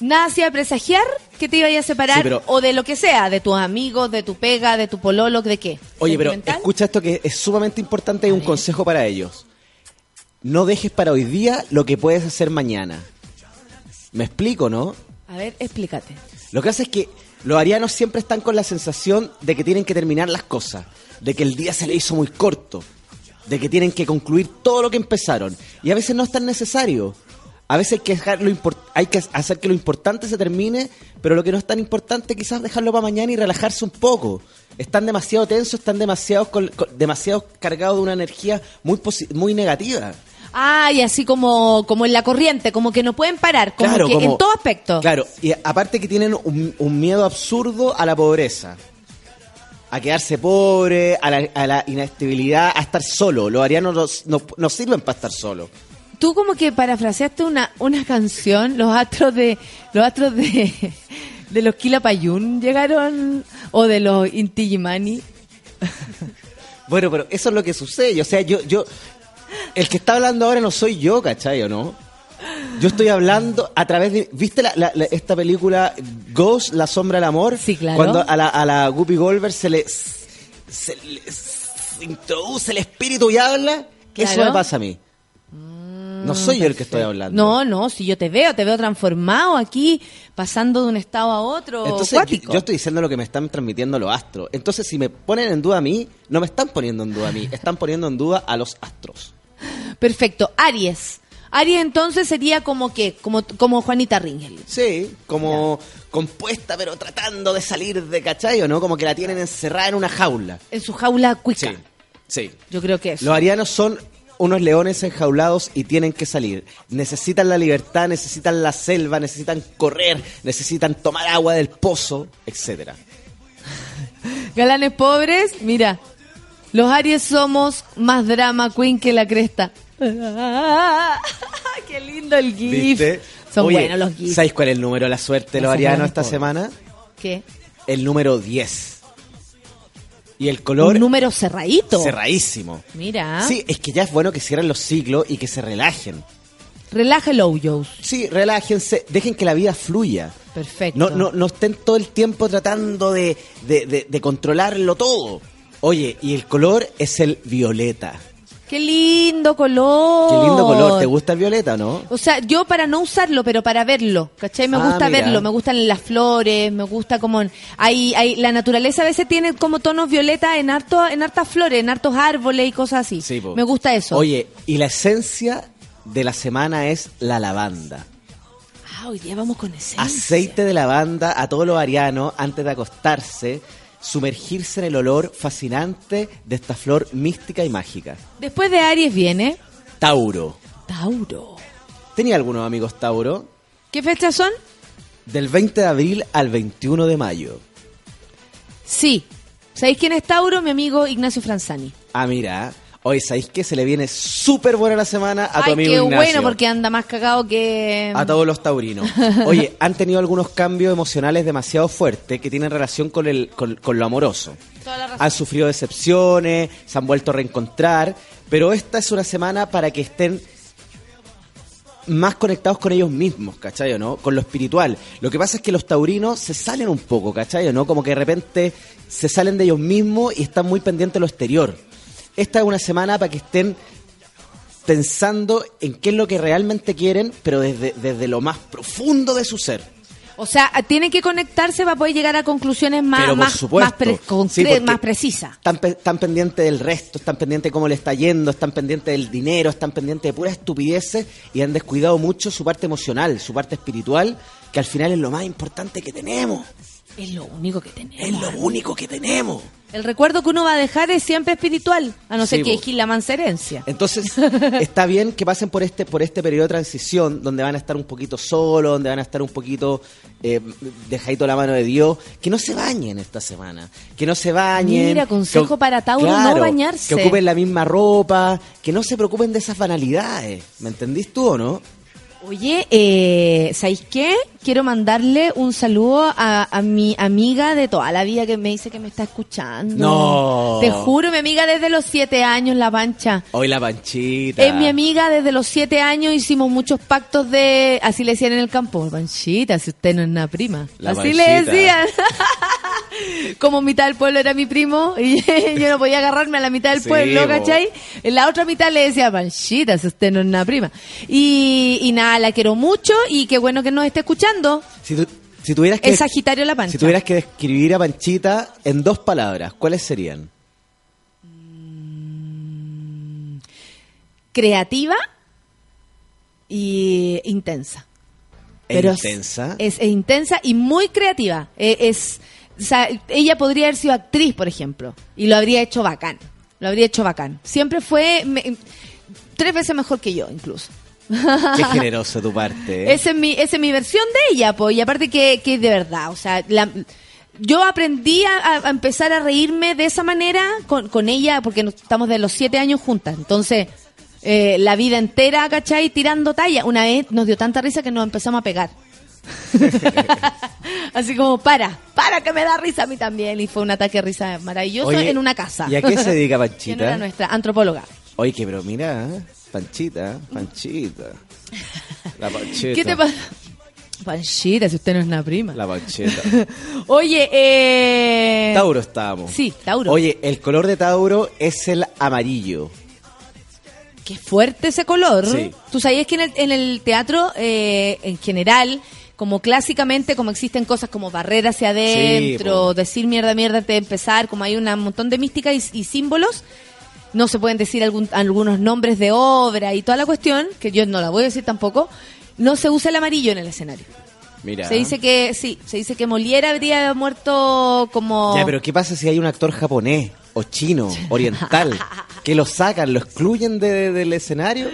Nada hacía presagiar que te iba a separar Sí, pero- o de lo que sea, de tus amigos, de tu pega, de tu pololo, ¿de qué? Oye, pero escucha esto que es sumamente importante y un consejo para ellos. No dejes para hoy día lo que puedes hacer mañana. ¿Me explico, no? A ver, explícate. Lo que pasa es que los arianos siempre están con la sensación de que tienen que terminar las cosas, de que el día se le hizo muy corto, de que tienen que concluir todo lo que empezaron. Y a veces no es tan necesario. A veces hay que, dejar lo hay que hacer que lo importante se termine, pero lo que no es tan importante quizás dejarlo para mañana y relajarse un poco. Están demasiado tensos, están demasiado, col- co- demasiado cargados de una energía muy, muy negativa. Ah, y así como, como en la corriente, como que no pueden parar, como Claro, que como- en todo aspecto. Claro, y aparte que tienen un, un miedo absurdo a la pobreza. a quedarse pobre, a la, a la inestabilidad, a estar solo. Los arianos no, no- no sirven para estar solos. Tú como que parafraseaste una, una canción, los astros de los astros de, de los Quilapayún llegaron o de los Inti Illimani. Bueno, pero eso es lo que sucede. O sea, yo, yo, el que está hablando ahora no soy yo, ¿cachai o no? Yo estoy hablando a través de... ¿Viste la- la- la- esta película Ghost, La Sombra del Amor? Sí, claro. Cuando a la, a la Guppy Goldberg se le, se le se introduce el espíritu y habla. Eso Claro. me pasa a mí. No soy yo el que estoy hablando. No, no, si yo te veo, te veo transformado aquí, pasando de un estado a otro. Entonces, yo, yo estoy diciendo lo que me están transmitiendo los astros. Entonces, si me ponen en duda a mí, no me están poniendo en duda a mí, están poniendo en duda a los astros. Perfecto. Aries. Aries entonces sería como que, como, como Juanita Ringel. Sí, como compuesta, pero tratando de salir de cachayo, ¿no? Como que la tienen encerrada en una jaula. En su jaula cuica. Sí, sí. Yo creo que es. Los arianos son unos leones enjaulados y tienen que salir. Necesitan la libertad, necesitan la selva, necesitan correr, necesitan tomar agua del pozo, etcétera. Galanes pobres, mira. Los Aries somos más drama queen que la cresta. Qué lindo el GIF. ¿Viste? Son Oye, buenos los GIFs. ¿Sabéis cuál es el número de la suerte de los arianos esta semana? ¿Qué? El número 10. Y el color Un número cerradito. cerradísimo. Mira. Sí, es que ya es bueno que cierren los ciclos y que se relajen. Relaja el Ojos. Sí, relájense, dejen que la vida fluya. Perfecto. No, no, no estén todo el tiempo tratando de, de- de- de controlarlo todo. Oye, y el color es el violeta. Qué lindo color. Qué lindo color. ¿Te gusta el violeta o no? O sea, yo para no usarlo, pero para verlo, ¿cachai? Me Ah, gusta mira. verlo, me gustan las flores, me gusta como... Hay, hay, la naturaleza a veces tiene como tonos violeta en, harto, en hartas flores, en hartos árboles y cosas así. Sí, po. me gusta eso. Oye, y la esencia de la semana es la lavanda. Ah, hoy día vamos con esencia. Aceite de lavanda a todos los arianos antes de acostarse, sumergirse en el olor fascinante de esta flor mística y mágica. Después de Aries viene Tauro. Tauro. ¿Tenía algunos amigos Tauro? ¿Qué fechas son? Del 20 de abril al 21 de mayo. Sí. ¿Sabéis quién es Tauro? Mi amigo Ignacio Franzani. Ah, mira. Hoy, ¿sabéis que se le viene súper buena la semana a tu Ay, amigo qué Ignacio? bueno, porque anda más cagado que... A todos los taurinos. Oye, han tenido algunos cambios emocionales demasiado fuertes que tienen relación con, el, con, con lo amoroso. Toda la razón. Han sufrido decepciones, se han vuelto a reencontrar, pero esta es una semana para que estén más conectados con ellos mismos, ¿cachai o no? Con lo espiritual. Lo que pasa es que los taurinos se salen un poco, ¿cachai o no? Como que de repente se salen de ellos mismos y están muy pendientes de lo exterior. Esta es una semana para que estén pensando en qué es lo que realmente quieren, pero desde, desde lo más profundo de su ser. O sea, tienen que conectarse para poder llegar a conclusiones más, más, pre- Sí, más precisas. Están, pe- están pendientes del resto, están pendientes de cómo le está yendo, están pendientes del dinero, están pendientes de puras estupideces y han descuidado mucho su parte emocional, su parte espiritual, que al final es lo más importante que tenemos. Es lo único que tenemos. Es lo único que tenemos. El recuerdo que uno va a dejar es siempre espiritual, a no ser que. Gil la mancerencia. Entonces, está bien que pasen por este, por este periodo de transición, donde van a estar un poquito solos, donde van a estar un poquito eh, dejadito la mano de Dios, que no se bañen esta semana, que no se bañen. Mira, consejo que- para Tauro, no bañarse. Que ocupen la misma ropa, que no se preocupen de esas banalidades. ¿Me entendís tú o no? Oye, eh, ¿sabéis qué? Quiero mandarle un saludo a, a mi amiga de toda la vida que me dice que me está escuchando. No. Te juro, mi amiga desde los siete años, La Pancha. Hoy la panchita. Es mi amiga desde los siete años, hicimos muchos pactos de, así le decían en el campo, Panchita, si usted no es una prima. La así le decían. Como mitad del pueblo era mi primo y yo no podía agarrarme a la mitad del Sí, pueblo. ¿cachai? En la otra mitad le decía, Panchita, si usted no es una prima. Y, y nada, la quiero mucho y qué bueno que nos esté escuchando. Si, tu- si tuvieras que Es Sagitario La Pancha. Si tuvieras que describir a Panchita en dos palabras, ¿cuáles serían? Creativa y intensa. ¿E Pero intensa? Es, es intensa y muy creativa. Eh, Es, o sea, ella podría haber sido actriz, por ejemplo, y lo habría hecho bacán. Lo habría hecho bacán. Siempre fue me- tres veces mejor que yo, incluso. Qué generoso tu parte. ¿eh? Esa es mi, esa es mi versión de ella, pues, y aparte que, que de verdad, o sea, la- yo aprendí a, a empezar a reírme de esa manera con, con ella, porque nos- estamos de los siete años juntas. Entonces, eh, la vida entera, ¿cachai? Tirando talla. Una vez nos dio tanta risa que nos empezamos a pegar. Así como, para, para que me da risa a mí también. Y fue un ataque de risa maravilloso Oye, en una casa. ¿y a qué se dedica Que no era Panchita? nuestra, antropóloga. Oye, que pero mira, ¿eh? Panchita, Panchita. La Panchita. ¿Qué te pasa? Panchita, si usted no es una prima. La Panchita. Oye, eh... Tauro estábamos. Sí, Tauro. Oye, el color de Tauro es el amarillo. Qué fuerte ese color. Sí. Tú sabías que en el, en el teatro, eh, en general, como clásicamente, como existen cosas como barrer hacia adentro, decir mierda, mierda, antes de empezar, como hay un montón de mística y, y símbolos, no se pueden decir algún- algunos nombres de obra y toda la cuestión, que yo no la voy a decir tampoco, no se usa el amarillo en el escenario. Mira. Se dice que, sí, se dice que Molière habría muerto como... Ya, pero ¿qué pasa si hay un actor japonés o chino, oriental, que lo sacan, lo excluyen de- de- del escenario?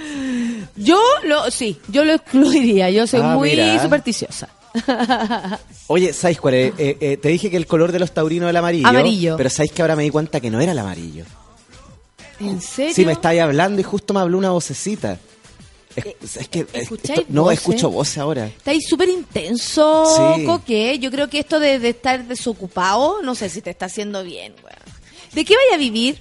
Yo lo, sí, yo lo excluiría, yo soy Ah, muy mira. supersticiosa. Oye, ¿sabes cuál es? Eh, eh, te dije que el color de los taurinos es el amarillo. Amarillo. Pero ¿sabes que ahora me di cuenta que no era el amarillo? ¿En serio? Sí, me estáis hablando y justo me habló una vocecita. Es, es que es- Eh, ¿escucháis esto- no voces? escucho voces ahora. Está ahí súper intenso, Sí. Coque. Yo creo que esto de, de estar desocupado, no sé si te está haciendo bien, weón. ¿De qué vaya a vivir?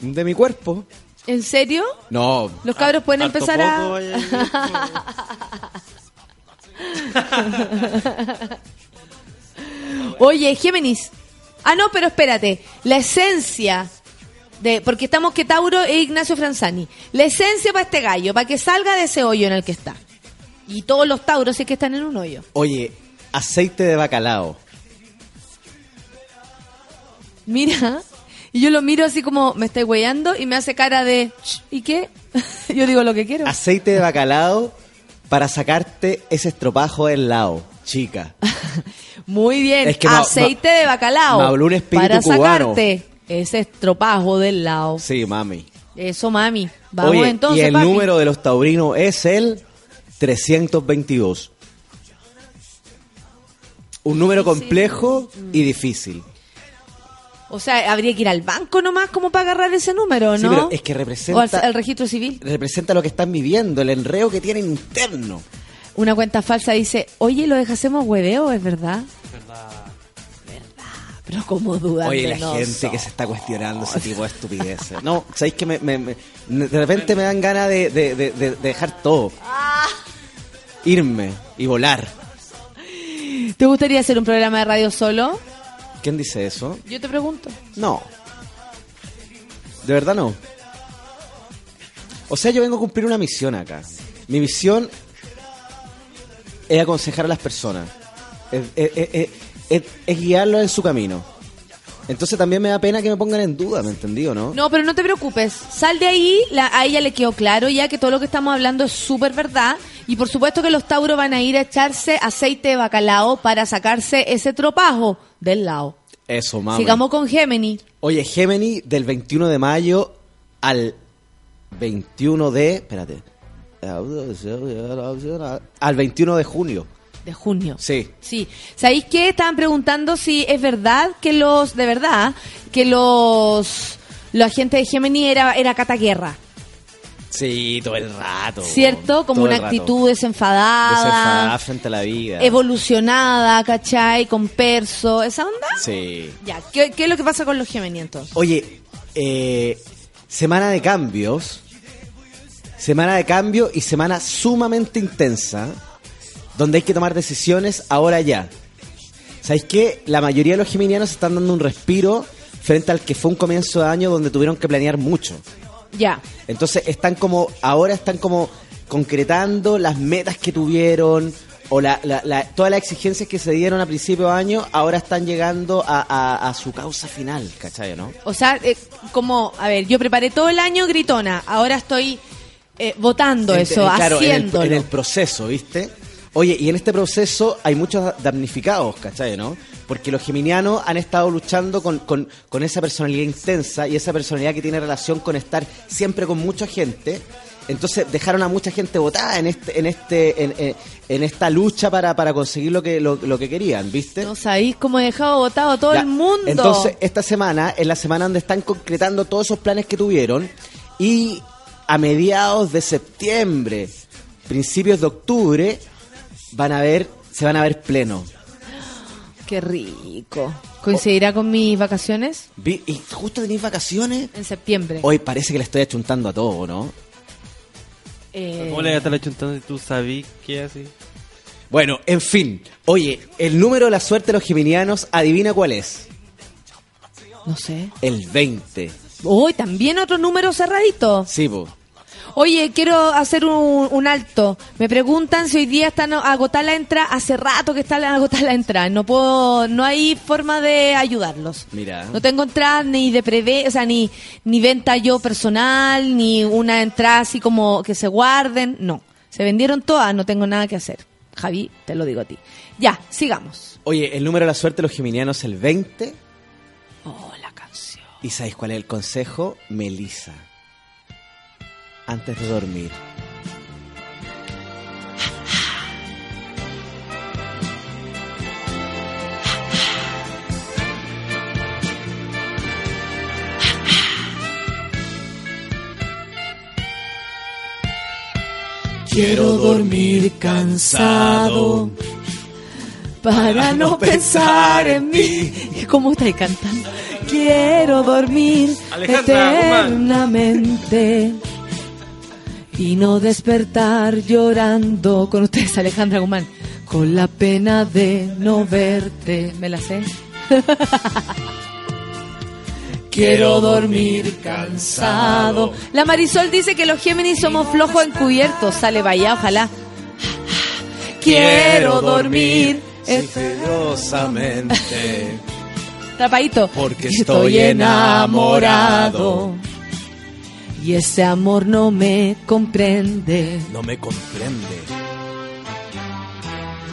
De mi cuerpo. ¿En serio? No. Los cabros pueden empezar poco a... Oye, Géminis. Ah, no, pero espérate. La esencia de... Porque estamos que Tauro e Ignacio Franzani. La esencia para este gallo, para que salga de ese hoyo en el que está. Y todos los Tauros es que están en un hoyo. Oye, aceite de bacalao. Mira, y yo lo miro así como me estoy weyando y me hace cara de "Ch, ¿y qué? yo digo lo que quiero. Aceite de bacalao para sacarte ese estropajo del lado, chica. Muy bien, Es que aceite de bacalao me habló un espíritu para cubano. sacarte ese estropajo del lado. Sí, mami. Eso, mami. Vamos Oye, entonces, y el papi. número de los taurinos es el 322. Un número complejo y difícil. O sea, habría que ir al banco nomás como para agarrar ese número, Sí, ¿no? pero es que O al, representa, al registro civil. representa lo que están viviendo, el enreo que tienen interno. Una cuenta falsa dice, oye, lo dejásemos hueveo, ¿es verdad? Verdad. Pero como dudan Oye, la gente que se está cuestionando ese tipo de estupideces. No, ¿sabéis que me, me- me- de repente me dan ganas de, de- de- de- de dejar todo? Irme y volar. ¿Te gustaría hacer un programa de radio solo? ¿Quién dice eso? Yo te pregunto. No. De verdad no. O sea, yo vengo a cumplir una misión acá. Mi misión es aconsejar a las personas. Es, es- es- es- es- guiarlos en su camino. Entonces también me da pena que me pongan en duda, ¿me entendí o no? No, pero no te preocupes. Sal de ahí, la- a ella le quedó claro ya que todo lo que estamos hablando es súper verdad. Y por supuesto que los tauros van a ir a echarse aceite de bacalao para sacarse ese tropajo del lado. Eso, mami. Sigamos con Gemini. Oye, Gemini, del 21 de mayo al 21 de... Espérate. Al 21 de junio. De junio. Sí. Sí. ¿Sabéis qué? Estaban preguntando si es verdad que los, de verdad, que los, los agentes de Gemini era, era cataguerra. Sí, todo el rato. ¿Cierto? Como una actitud desenfadada, Desenfadada frente a la vida. evolucionada, ¿cachai? Con perso, ¿esa onda? Sí. Ya, ¿qué, qué es lo que pasa con los Gemini entonces? Oye, eh, semana de cambios. Semana de cambio y semana sumamente intensa. Donde hay que tomar decisiones ahora ya. ¿Sabéis qué? La mayoría de los geminianos están dando un respiro frente al que fue un comienzo de año donde tuvieron que planear mucho. Ya. Entonces están como, ahora están como concretando las metas que tuvieron o la, la- la- todas las exigencias que se dieron a principio de año, ahora están llegando a, a- a su causa final, ¿cachai, no? O sea, eh, como, a ver, yo preparé todo el año gritona, ahora estoy eh, votando eso, eh, claro, en el- haciéndolo. En el, proceso, ¿viste? Oye, y en este proceso hay muchos damnificados, ¿cachai, no? Porque los geminianos han estado luchando con, con- con esa personalidad intensa y esa personalidad que tiene relación con estar siempre con mucha gente Entonces dejaron a mucha gente votada en este, en este, en, en- en esta lucha para, para conseguir lo que, lo, lo que querían, ¿viste? No sabéis cómo he dejado votado a todo Ya, el mundo. Entonces, esta semana es la semana donde están concretando todos esos planes que tuvieron y a mediados de septiembre, principios de octubre, van a ver, se van a ver pleno. Qué rico. ¿Coincidirá con mis vacaciones? Vi- Y justo tenéis vacaciones. En septiembre. Hoy parece que le estoy achuntando a todo, ¿no? Eh, ¿Cómo le voy a estar achuntando si tú sabís que es así? Bueno, en fin. Oye, el número de la suerte de los geminianos, adivina cuál es. No sé. El 20. Uy, también otro número cerradito. Sí, po. Oye, quiero hacer un, un alto. Me preguntan si hoy día están agotadas la entrada. Hace rato que están agotadas la entrada. No puedo, no hay forma de ayudarlos. Mira. No tengo entrada ni de preve, o sea, ni, ni venta yo personal, ni una entrada así como que se guarden. No. Se vendieron todas, no tengo nada que hacer. Javi, te lo digo a ti. Ya, sigamos. Oye, el número de la suerte de los geminianos, el 20. Oh, la canción. ¿Y sabéis cuál es el consejo? Melisa. Antes de dormir. Quiero dormir cansado para no pensar en mí. ¿Cómo estáis cantando? Quiero dormir Alejandra eternamente y no despertar llorando con ustedes, Alejandra Guzmán, con la pena de no verte. ¿Me la sé? Quiero dormir cansado. La Marisol dice que los Géminis somos flojos encubiertos. Sale vaya, ojalá. Quiero dormir. Silenciosamente. Tapadito. Porque estoy enamorado. Y ese amor no me comprende. No me comprende.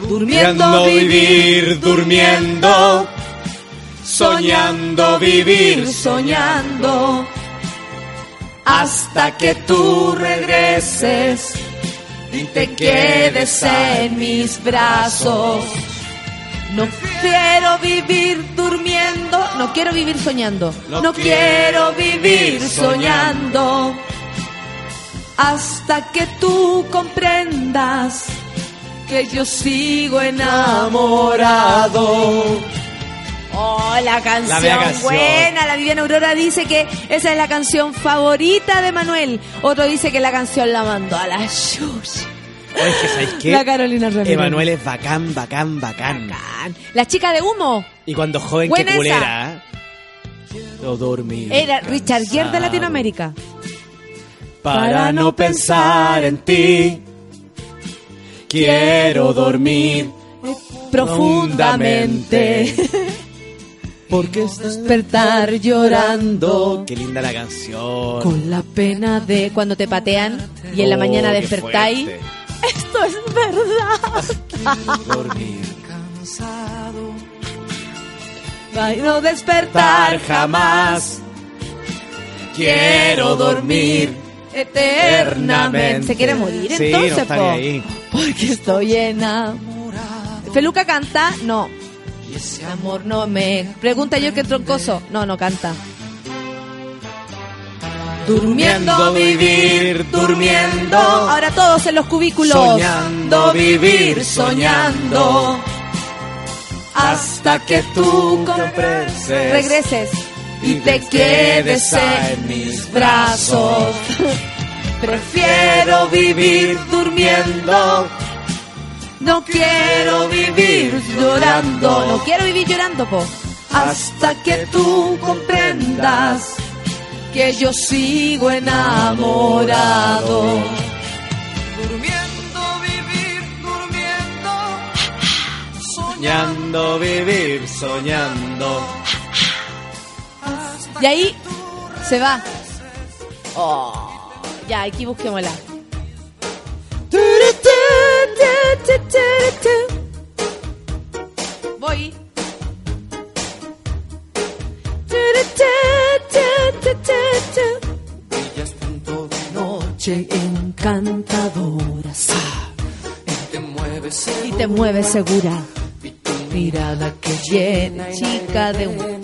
Durmiendo vivir, durmiendo. soñando vivir, soñando. Hasta que tú regreses y te quedes en mis brazos. No quiero vivir durmiendo, no quiero vivir soñando, no, quiero vivir soñando. Hasta que tú comprendas que yo sigo enamorado. Oh, la canción, La mea canción. buena. La Viviana Aurora dice que esa es la canción favorita de Manuel. Otro dice que la canción la mandó a la shush. Oye, es que ¿sabéis qué? La Carolina Ramírez. Emanuel es bacán, bacán, bacán. La chica de humo. Y cuando joven, Buena esa. culera. Quiero dormir. Era Richard Gere de. Latinoamérica. Para no pensar en ti. Quiero dormir Profundamente. Porque Despertar llorando. Qué linda la canción. Con la pena de cuando te patean y en la Oh, mañana qué despertáis. Esto es verdad. Dormir. Ay, no despertar jamás. Quiero dormir eternamente. ¿Se quiere morir Sí, entonces, no po? ahí. Porque estoy enamorado. ¿Feluca canta? No. Amor, no me. Pregunta yo que troncoso. No, no canta. Durmiendo, vivir, durmiendo. Ahora todos en los cubículos. Soñando, vivir, soñando. Hasta que tú comprenses. regreses y te quedes en mis brazos. Prefiero vivir durmiendo. No quiero vivir llorando. No quiero vivir llorando, po. Hasta que tú comprendas que yo sigo enamorado. Soñando, vivir, soñando. Y ahí se va. Oh, ya, aquí busquémosla. Voy. Noche en encantadora, sí. Te mueves Y te mueves segura. Mirada que llena, chica de un...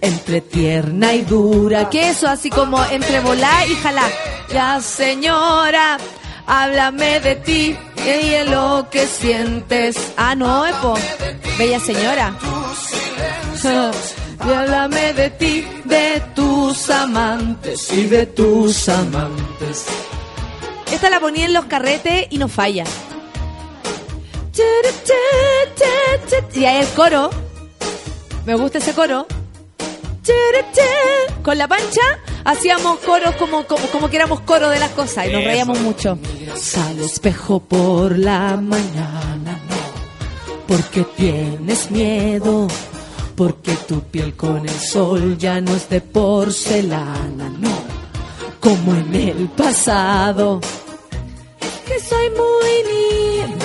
entre tierna y dura. Que eso así como entre volar y jalar. Ya señora, háblame de ti y de lo que sientes. Ah, no, Epo. Bella señora. Y háblame de ti, de tus amantes y de tus amantes. Esta la ponía en los carretes y no falla. Y ahí el coro. Me gusta ese coro. Con la pancha hacíamos coros como, como, como que éramos coro de las cosas y nos Eso. reíamos mucho. Al espejo por la mañana, no, porque tienes miedo, porque tu piel con el sol ya no es de porcelana, no, como en el pasado. Que soy muy niña,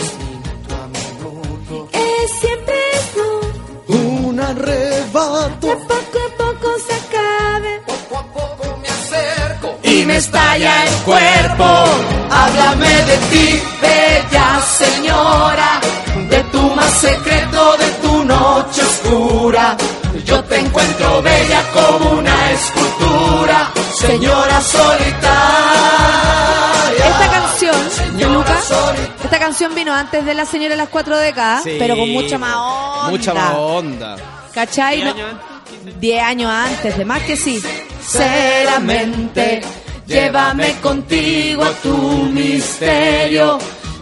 es siempre tú. un arrebato. Que poco a poco se acabe. y me estalla el cuerpo. Háblame de ti, bella señora, tu más secreto, de tu noche oscura. Yo te encuentro bella como una escultura, señora solitaria. Esta canción, de solitaria. esta canción vino antes de La Señora de las Cuatro Décadas, Sí. pero con mucha más onda. Mucha más onda. ¿Cachai? No- Diez años antes, de más que sí. Sinceramente, llévame contigo a tu misterio.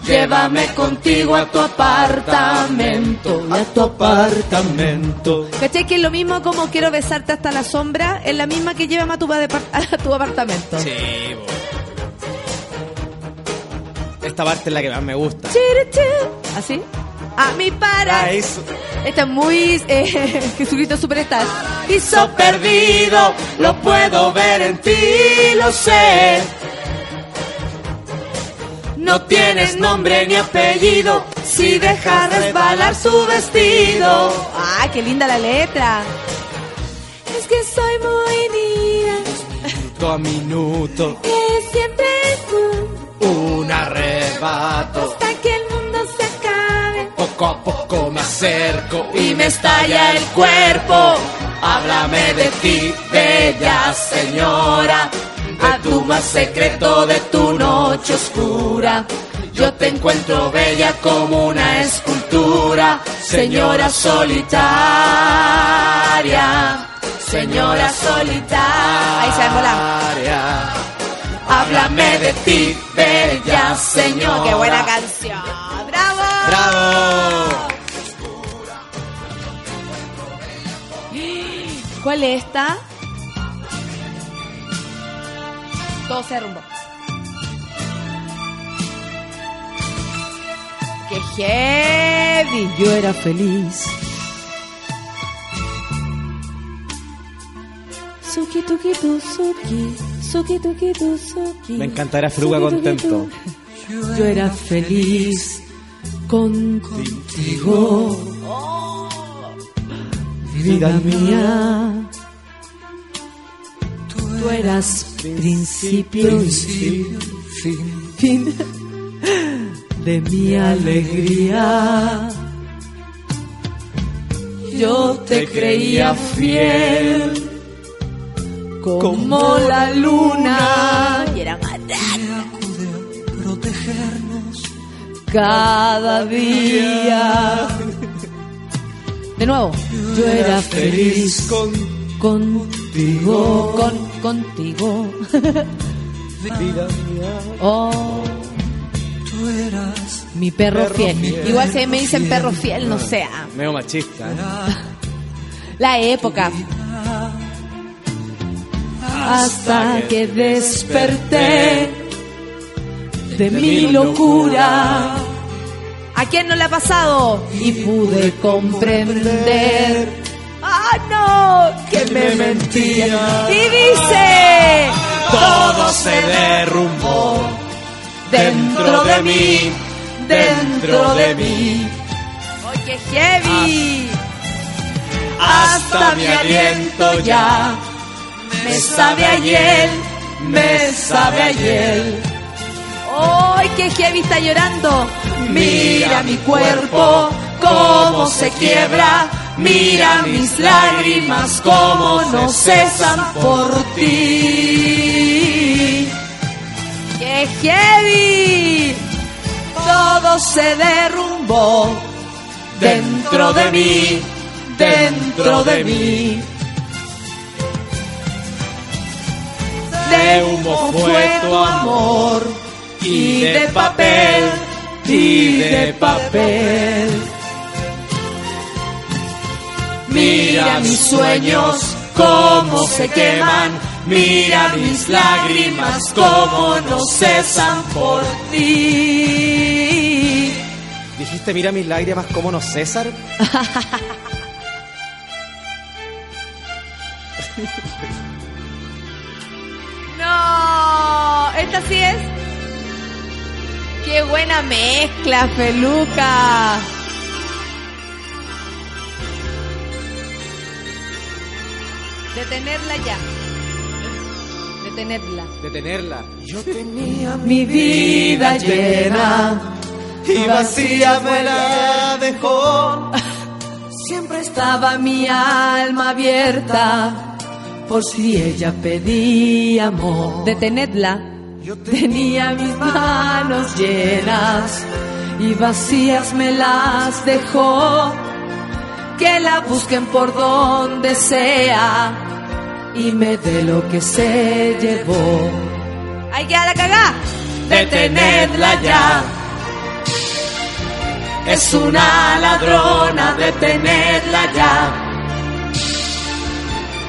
Llévame contigo a tu apartamento, a tu apartamento. ¿Cachai? Que es lo mismo como quiero besarte hasta la sombra, es la misma que llévame a tu, depar- a tu apartamento. Sí, bo. Esta parte es la que más me gusta. ¿Así? A mi para. Ah, eso. Esta es muy eh, Jesucristo Superstar. Piso perdido, lo puedo ver en ti, lo sé. No tienes nombre ni apellido si dejas resbalar su vestido. Ah, qué linda la letra. Es que soy muy niña, Minuto a minuto, que siempre es tú, un arrebato. hasta que el mundo se acabe. Poco a poco me acerco y me estalla el cuerpo. Háblame de ti, bella señora, de tu más secreto, de tu noche oscura. Yo te encuentro bella como una escultura, señora solitaria, señora solitaria. Ahí se a volar. Háblame de ti, bella señora. Qué buena canción. ¡Bravo! ¡Bravo! ¿Cuál es esta? Todo se derrumbó. ¡Qué heavy! Yo era feliz. Suki tuki tu suki, suki tuki tu suki. Me encantará Fruga contento. Yo era feliz contigo. Vida mía, tú eras principio y fin de mi alegría. Yo te creía fiel como la luna. Y era cada día. De nuevo, yo era feliz con contigo, con contigo. vida mía. Oh, Tú eras mi perro, Perro fiel. fiel. Igual si me dicen perro fiel, no sé. ah, Medio machista. ¿eh? La época. Hasta que desperté de mi locura. ¿A quién no le ha pasado? Y pude comprender. ¡Ah, no! Que me mentía. Y dice: Todo se derrumbó dentro de mí, dentro de mí. ¡Oye, heavy! Hasta mi aliento ya me sabe a hiel me sabe a hiel. ¡Ay, qué heavy está llorando! Mira mi cuerpo, cómo se quiebra. Mira mis lágrimas, cómo no cesan por ti. ¡Qué heavy! Todo se derrumbó dentro de mí, dentro de mí. De humo fue tu amor y de papel, y de papel. Mira mis sueños cómo se queman, mira mis lágrimas cómo no cesan por ti. Dijiste, mira mis lágrimas, cómo no César. No, esta sí es. Qué buena mezcla, Feluca. Detenerla ya. Detenerla. Detenerla. Yo tenía Mi vida llena y vacía me la dejó. Siempre estaba mi alma abierta por si ella pedía amor. Detenedla. Tenía mis manos llenas y vacías me las dejó. Que la busquen por donde sea y me dé lo que se llevó. ¡Ay, ya la cagá! Detenedla ya. Es una ladrona, detenedla ya.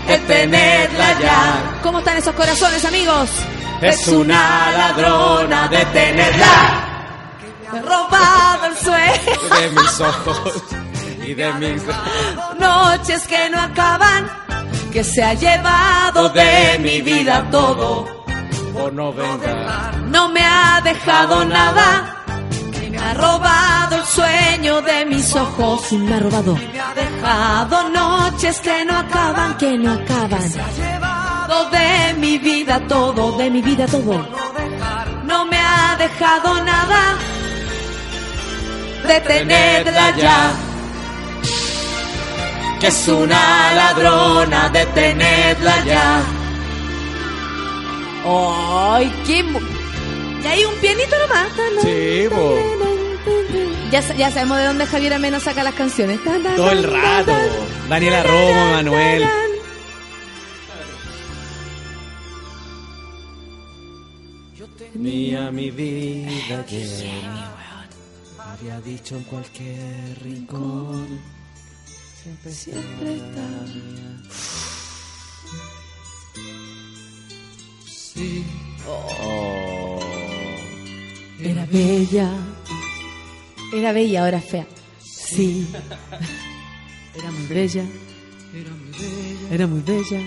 Detenedla ya. ¿Cómo están esos corazones, amigos? Es una ladrona, detenerla. Me robado el sueño. De mis ojos y de mis... Noches que no acaban, que se ha llevado de mi vida todo. O no venga. No me ha dejado nada. Que me ha robado el sueño de mis ojos. Sí, me ha robado. Me ha dejado noches que no acaban, que no acaban. Todo de mi vida, todo, de mi vida, todo. No me ha dejado nada. Detenedla ya. Que es una ladrona, detenedla ya. ¡Ay, qué... mo- Y hay un pianito nomás. Sí. Ya, ya sabemos de dónde Javier Amena saca las canciones. Todo el rato. Daniela Romo, Manuel. Mía mi vida llena. Había dicho en cualquier rincón. Siempre, siempre está. Sí. Oh. Era bella. Era bella, ahora fea. Sí. Era muy bella. Era muy bella. Era muy bella.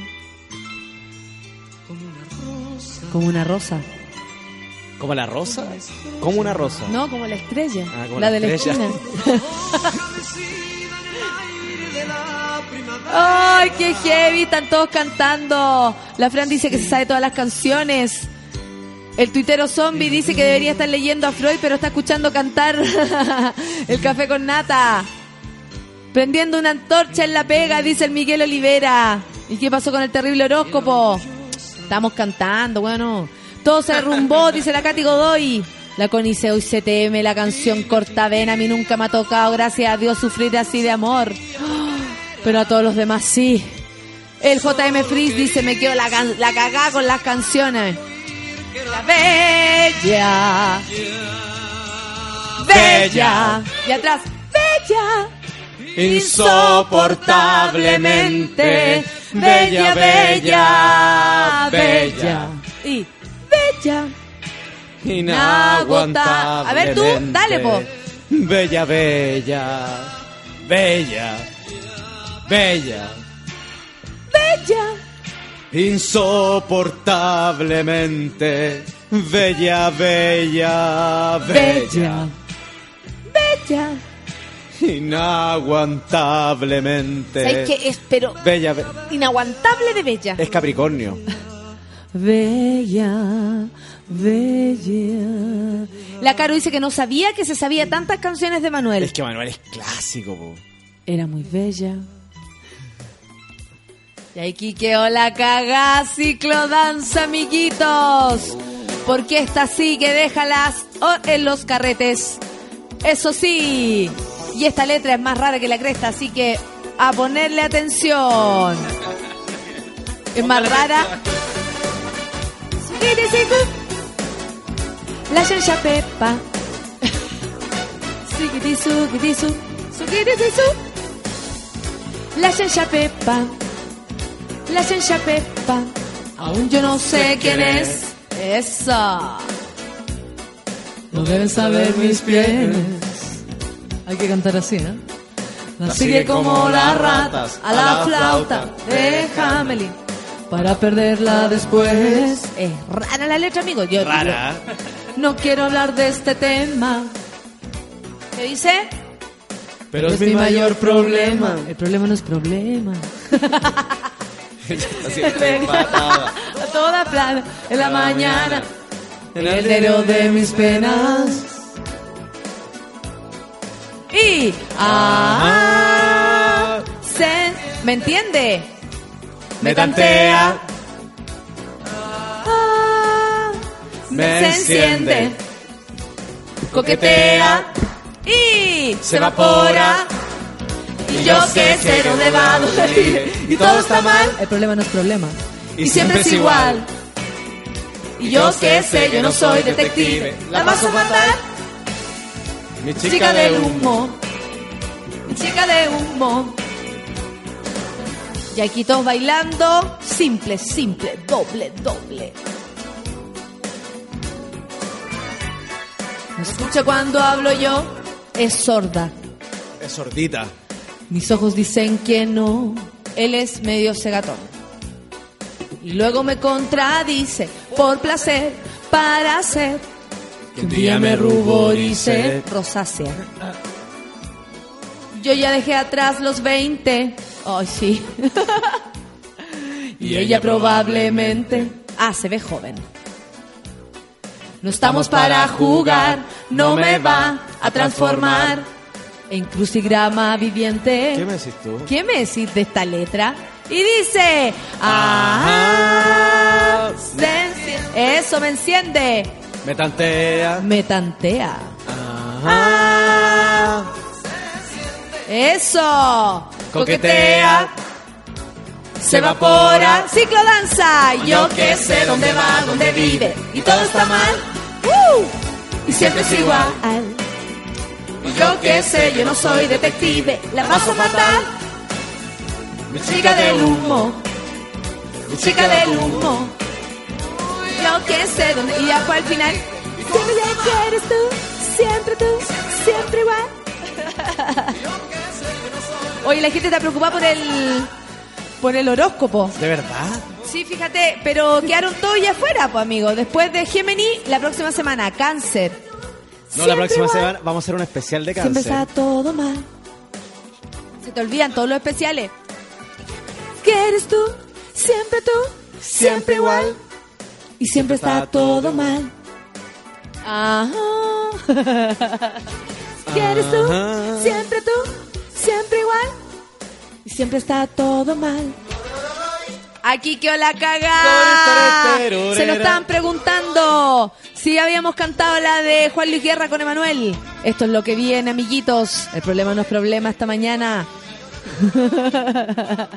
Como una rosa. Como una rosa. ¿Como la rosa? Como una rosa. No, como la estrella. Ah, como la, la de la estrella. esquina. ¡Ay, qué heavy! Están todos cantando. La Fran dice que se sabe todas las canciones. El tuitero zombie dice que debería estar leyendo a Freud, pero está escuchando cantar el café con nata. Prendiendo una antorcha en la pega, dice el Miguel Olivera. ¿Y qué pasó con el terrible horóscopo? Estamos cantando, bueno. Todo se derrumbó, dice la Katy Godoy. La Conice hoy se teme, la canción cortavena. A mí nunca me ha tocado, gracias a Dios, sufrir así de amor. Pero a todos los demás sí. El JM Freeze dice, me quedo la, la cagá con las canciones. La bella. Bella. Y atrás, bella. Insoportablemente. Bella, bella, bella. Y bella. Inaguantable. A ver tú, dale, po. Bella, bella. Bella. Bella. Bella. Insoportablemente. Bella, bella, bella. Bella. Inaguantablemente. ¿Sabes qué es? Pero Bella, be- inaguantable de bella. es Capricornio. Bella, bella. La Caro dice que no sabía que se sabía tantas canciones de Manuel. Es que Manuel es clásico, po. Era muy bella. Y aquí quedó la cagá, ciclodanza, amiguitos. Porque esta sí que déjalas oh, en los carretes. Eso sí. Y esta letra es más rara que la cresta, así que a ponerle atención. Es más rara. La Shensha Pepa. La Shensha Pepa. La Shensha Pepa. Aún yo no sé quién es. Esa. No deben saber mis pies. Hay que cantar así, ¿eh? La sigue como las ratas a la flauta. Déjamele para perderla después. Es rara la letra, amigo. Yo Rara. no quiero hablar de este tema. ¿Qué dice? Pero es mi mayor problema. El problema no es problema. A toda plana en la mañana. En el diario de mis penas. Y. Ah, se, ¿Me entiende? Me tantea, Ah, me se enciende. Coquetea. Y se evapora. Y yo que sé dónde va. Y todo está mal. El problema no es problema. Y siempre es igual. Y yo qué sé, yo no soy detective. La paso fatal. Mi Chica de humo. Chica de humo. Y aquí todos bailando. Simple, simple, doble, doble. ¿Me escucha cuando hablo yo? Es sorda. Es sordita. Mis ojos dicen que no. Él es medio cegatón. Y luego me contradice por placer para hacer que un día me ruborice rosácea. Yo ya dejé atrás los 20. Ay, sí. y ella probablemente. Ah, se ve joven. No estamos para jugar, no me va a transformar en crucigrama viviente. ¿Qué me decís tú? ¿Qué me decís de esta letra? Y dice, se enciende. eso me enciende, Me tantea. me tantea. Ah, Eso, coquetea. se evapora, ciclo danza. Yo que sé dónde va, dónde vive y todo está mal. ¡Uh! Y siempre es igual. Yo que sé, yo no soy detective, la paso fatal. Mi Chica del humo, chica del humo. Yo que sé dónde. Y ya fue al final. Siempre ya eres tú, siempre tú, siempre igual. Oye, la gente está preocupada por el por el horóscopo. ¿De verdad? Sí, fíjate, pero quedaron todos ya afuera, pues amigo. Después de Gemini, la próxima semana, cáncer. No, la Siempre próxima igual. semana vamos a hacer un especial de Siempre cáncer. está todo mal. Se te olvidan todos los especiales. ¿Qué eres tú? Siempre tú, siempre igual. Y siempre está todo mal. Ajá. ¿Qué eres tú? Ajá. Siempre tú, siempre igual. Y siempre está todo mal. Aquí quedó la cagada. Se lo estaban preguntando si habíamos cantado la de Juan Luis Guerra con Emanuel. Esto es lo que viene, amiguitos. El problema no es problema esta mañana.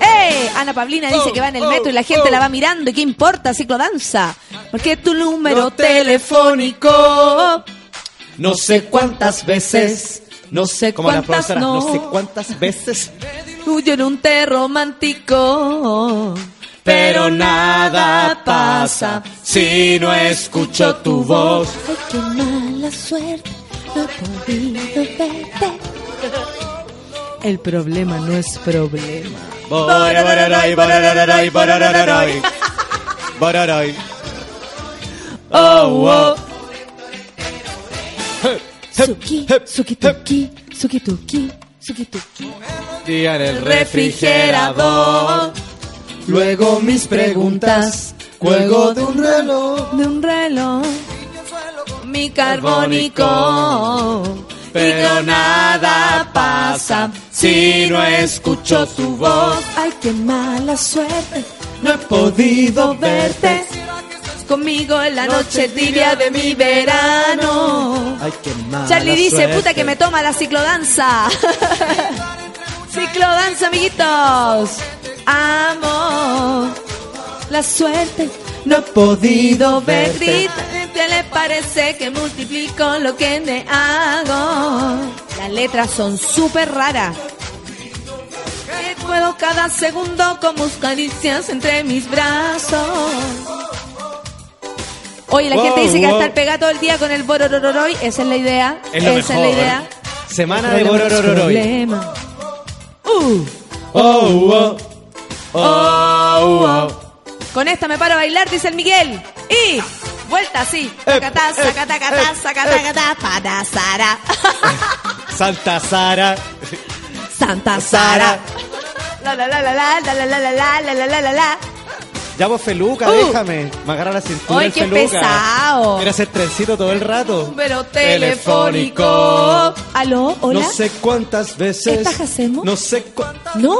¡Ey! Ana Pablina dice que va en el metro y la gente la va mirando. ¿Y qué importa? Ciclo danza. Porque es tu número telefónico. No sé cuántas veces. No sé Como la cuántas profesora, no. no. sé cuántas veces. Tuyo en un té romántico. Pero nada pasa si no escucho tu voz. Ay, qué mala suerte, no he podido verte. El problema no es problema. Bororoy, bororoy, bororoy. Bororoy. Oh, oh. Suki, suki tuki, suki tuki, suki tuki. Día en el Refrigerador. luego mis preguntas, cuelgo de un reloj. de un reloj, mi carbónico. Pero nada pasa si no escucho tu voz. Ay, qué mala suerte, No he podido verte conmigo en la noche tibia de mi verano. Ay, qué mala Charlie dice, suerte. puta que me toma la ciclodanza. ciclodanza, amiguitos. Amo la suerte. No he podido ver. ¿Qué le parece que multiplico lo que me hago? Las letras son súper raras. Puedo cada segundo con tus caricias entre mis brazos. Oye, la Wow, gente dice que va a wow. estar pegada todo el día con el bororororoy. Esa es la idea. Es Esa es la idea. Semana El de Bororororoy. problema. Uh, Oh, oh, oh, oh. con esta me paro a bailar, dice el Miguel. Y vuelta así. Tacatá, sacatacatá, sacatacatá, para Sara. Santa Sara. Santa Sara. La la la la la la la la la la la la la la la. Ya vos, Feluca, Uh. déjame. Me agarra la cintura Ay, qué Feluca. pesado. Era hacer trencito todo el rato. Número telefónico. ¿Aló? ¿Hola? No sé cuántas veces. ¿Estás hacemos? No sé cu- No.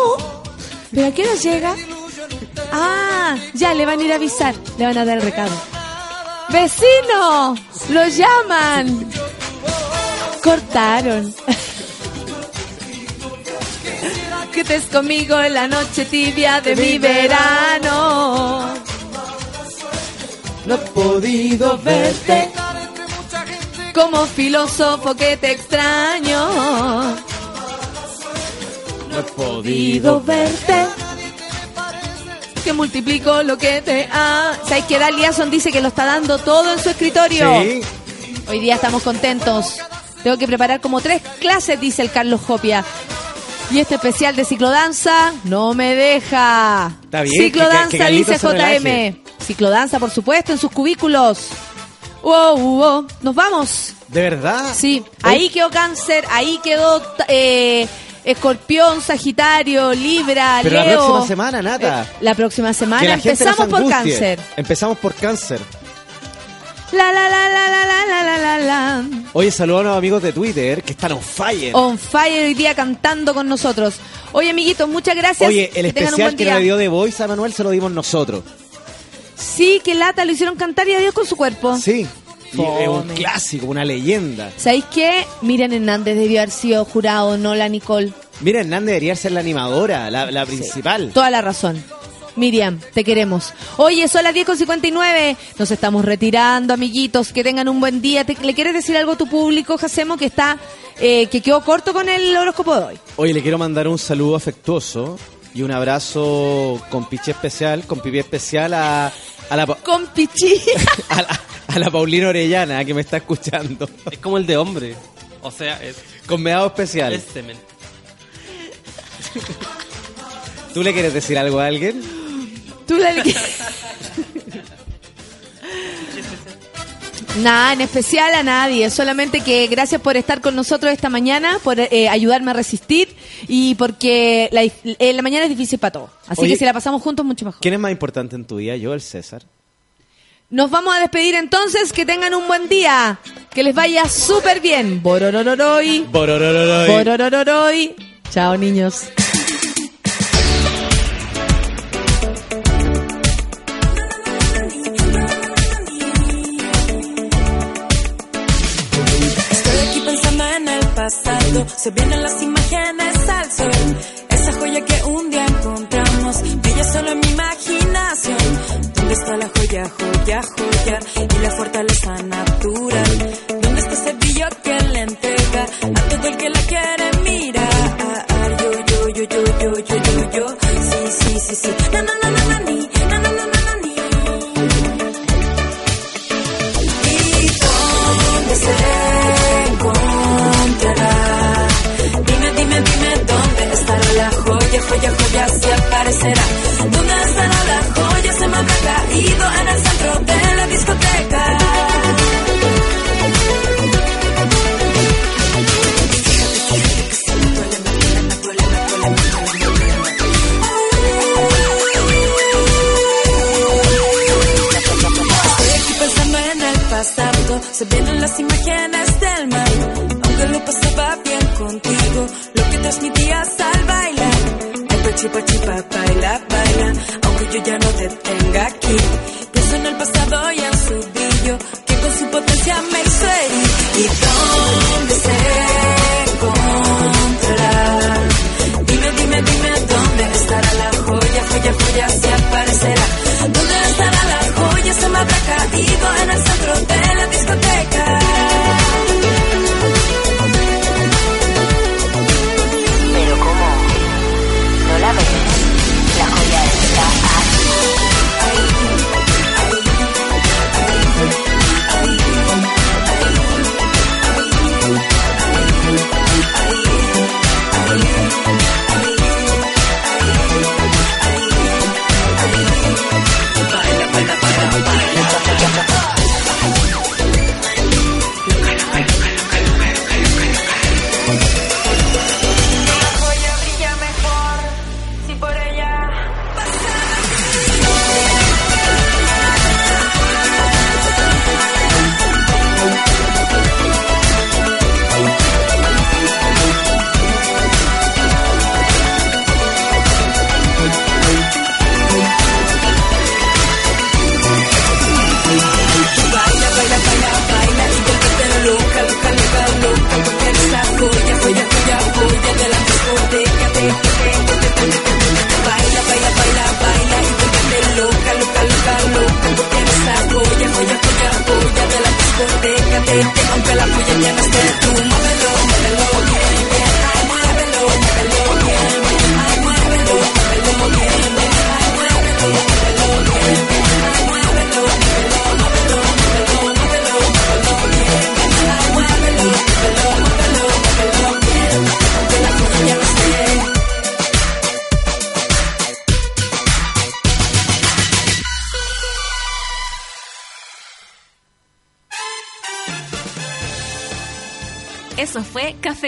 ¿Pero a qué hora llega? Ah, ya le van a ir a avisar. Le van a dar el recado. ¡Vecino! ¡Lo llaman! Cortaron. Que estés conmigo en la noche tibia de mi verano. No he podido verte. Como filósofo que te extraño. No he podido verte. Que multiplico lo que te ha. ¿Sabes que Daliason dice que lo está dando todo en su escritorio? Sí. Hoy día estamos contentos. Tengo que preparar como tres clases, dice el Carlos Jopia. Y este especial de ciclodanza no me deja. Está bien, Ciclodanza, dice. JM. Ciclodanza, por supuesto, en sus cubículos. Wow, wow. Nos vamos. ¿De verdad? Sí, ahí quedó cáncer, ahí quedó eh, escorpión, sagitario, libra, Pero la leo. próxima semana, Nata. Eh, la próxima semana la gente no se empezamos por cáncer. Empezamos por cáncer. La la la la la la la la la la. Oye, saludos a los amigos de Twitter que están on fire. On fire hoy día cantando con nosotros. Oye, amiguitos, muchas gracias. Oye, el Que especial que le dio de Voice a Manuel se lo dimos nosotros. Sí, que lata, lo hicieron cantar y adiós con su cuerpo. Sí. Y es un clásico, una leyenda. ¿Sabéis qué? Miriam Hernández debió haber sido jurado, no la Nicole. Mira, Hernández debería ser la animadora, la, la principal. Toda la razón. Miriam, te queremos. Oye, son las 10.59. Nos estamos retirando, amiguitos. Que tengan un buen día. Te- ¿Le quieres decir algo a tu público, Jacemo, que está eh, que quedó corto con el horóscopo de hoy? Oye, le quiero mandar un saludo afectuoso y un abrazo con pichi especial, con pipi especial a, a, la, Pa- Con Pichi. a, la, a la Paulina Orellana que me está escuchando. Es como el de hombre. O sea, es, Con meado especial. es semen. ¿Tú le quieres decir algo a alguien? Tú la Nada, en especial a nadie, solamente que gracias por estar con nosotros esta mañana, por eh, ayudarme a resistir y porque la, eh, la mañana es difícil para todos. Así Oye. que si la pasamos juntos, mucho mejor. ¿Quién es más importante en tu día? Yo, el César. Nos vamos a despedir entonces, que tengan un buen día, que les vaya súper bien. Bororororoy, Bororororoy. bororororoy. Chao, niños. Se vienen las imágenes al sol. Esa joya que un día encontramos, brilla solo en mi imaginación. ¿Dónde está la joya, joya, joya? Y la fortaleza será.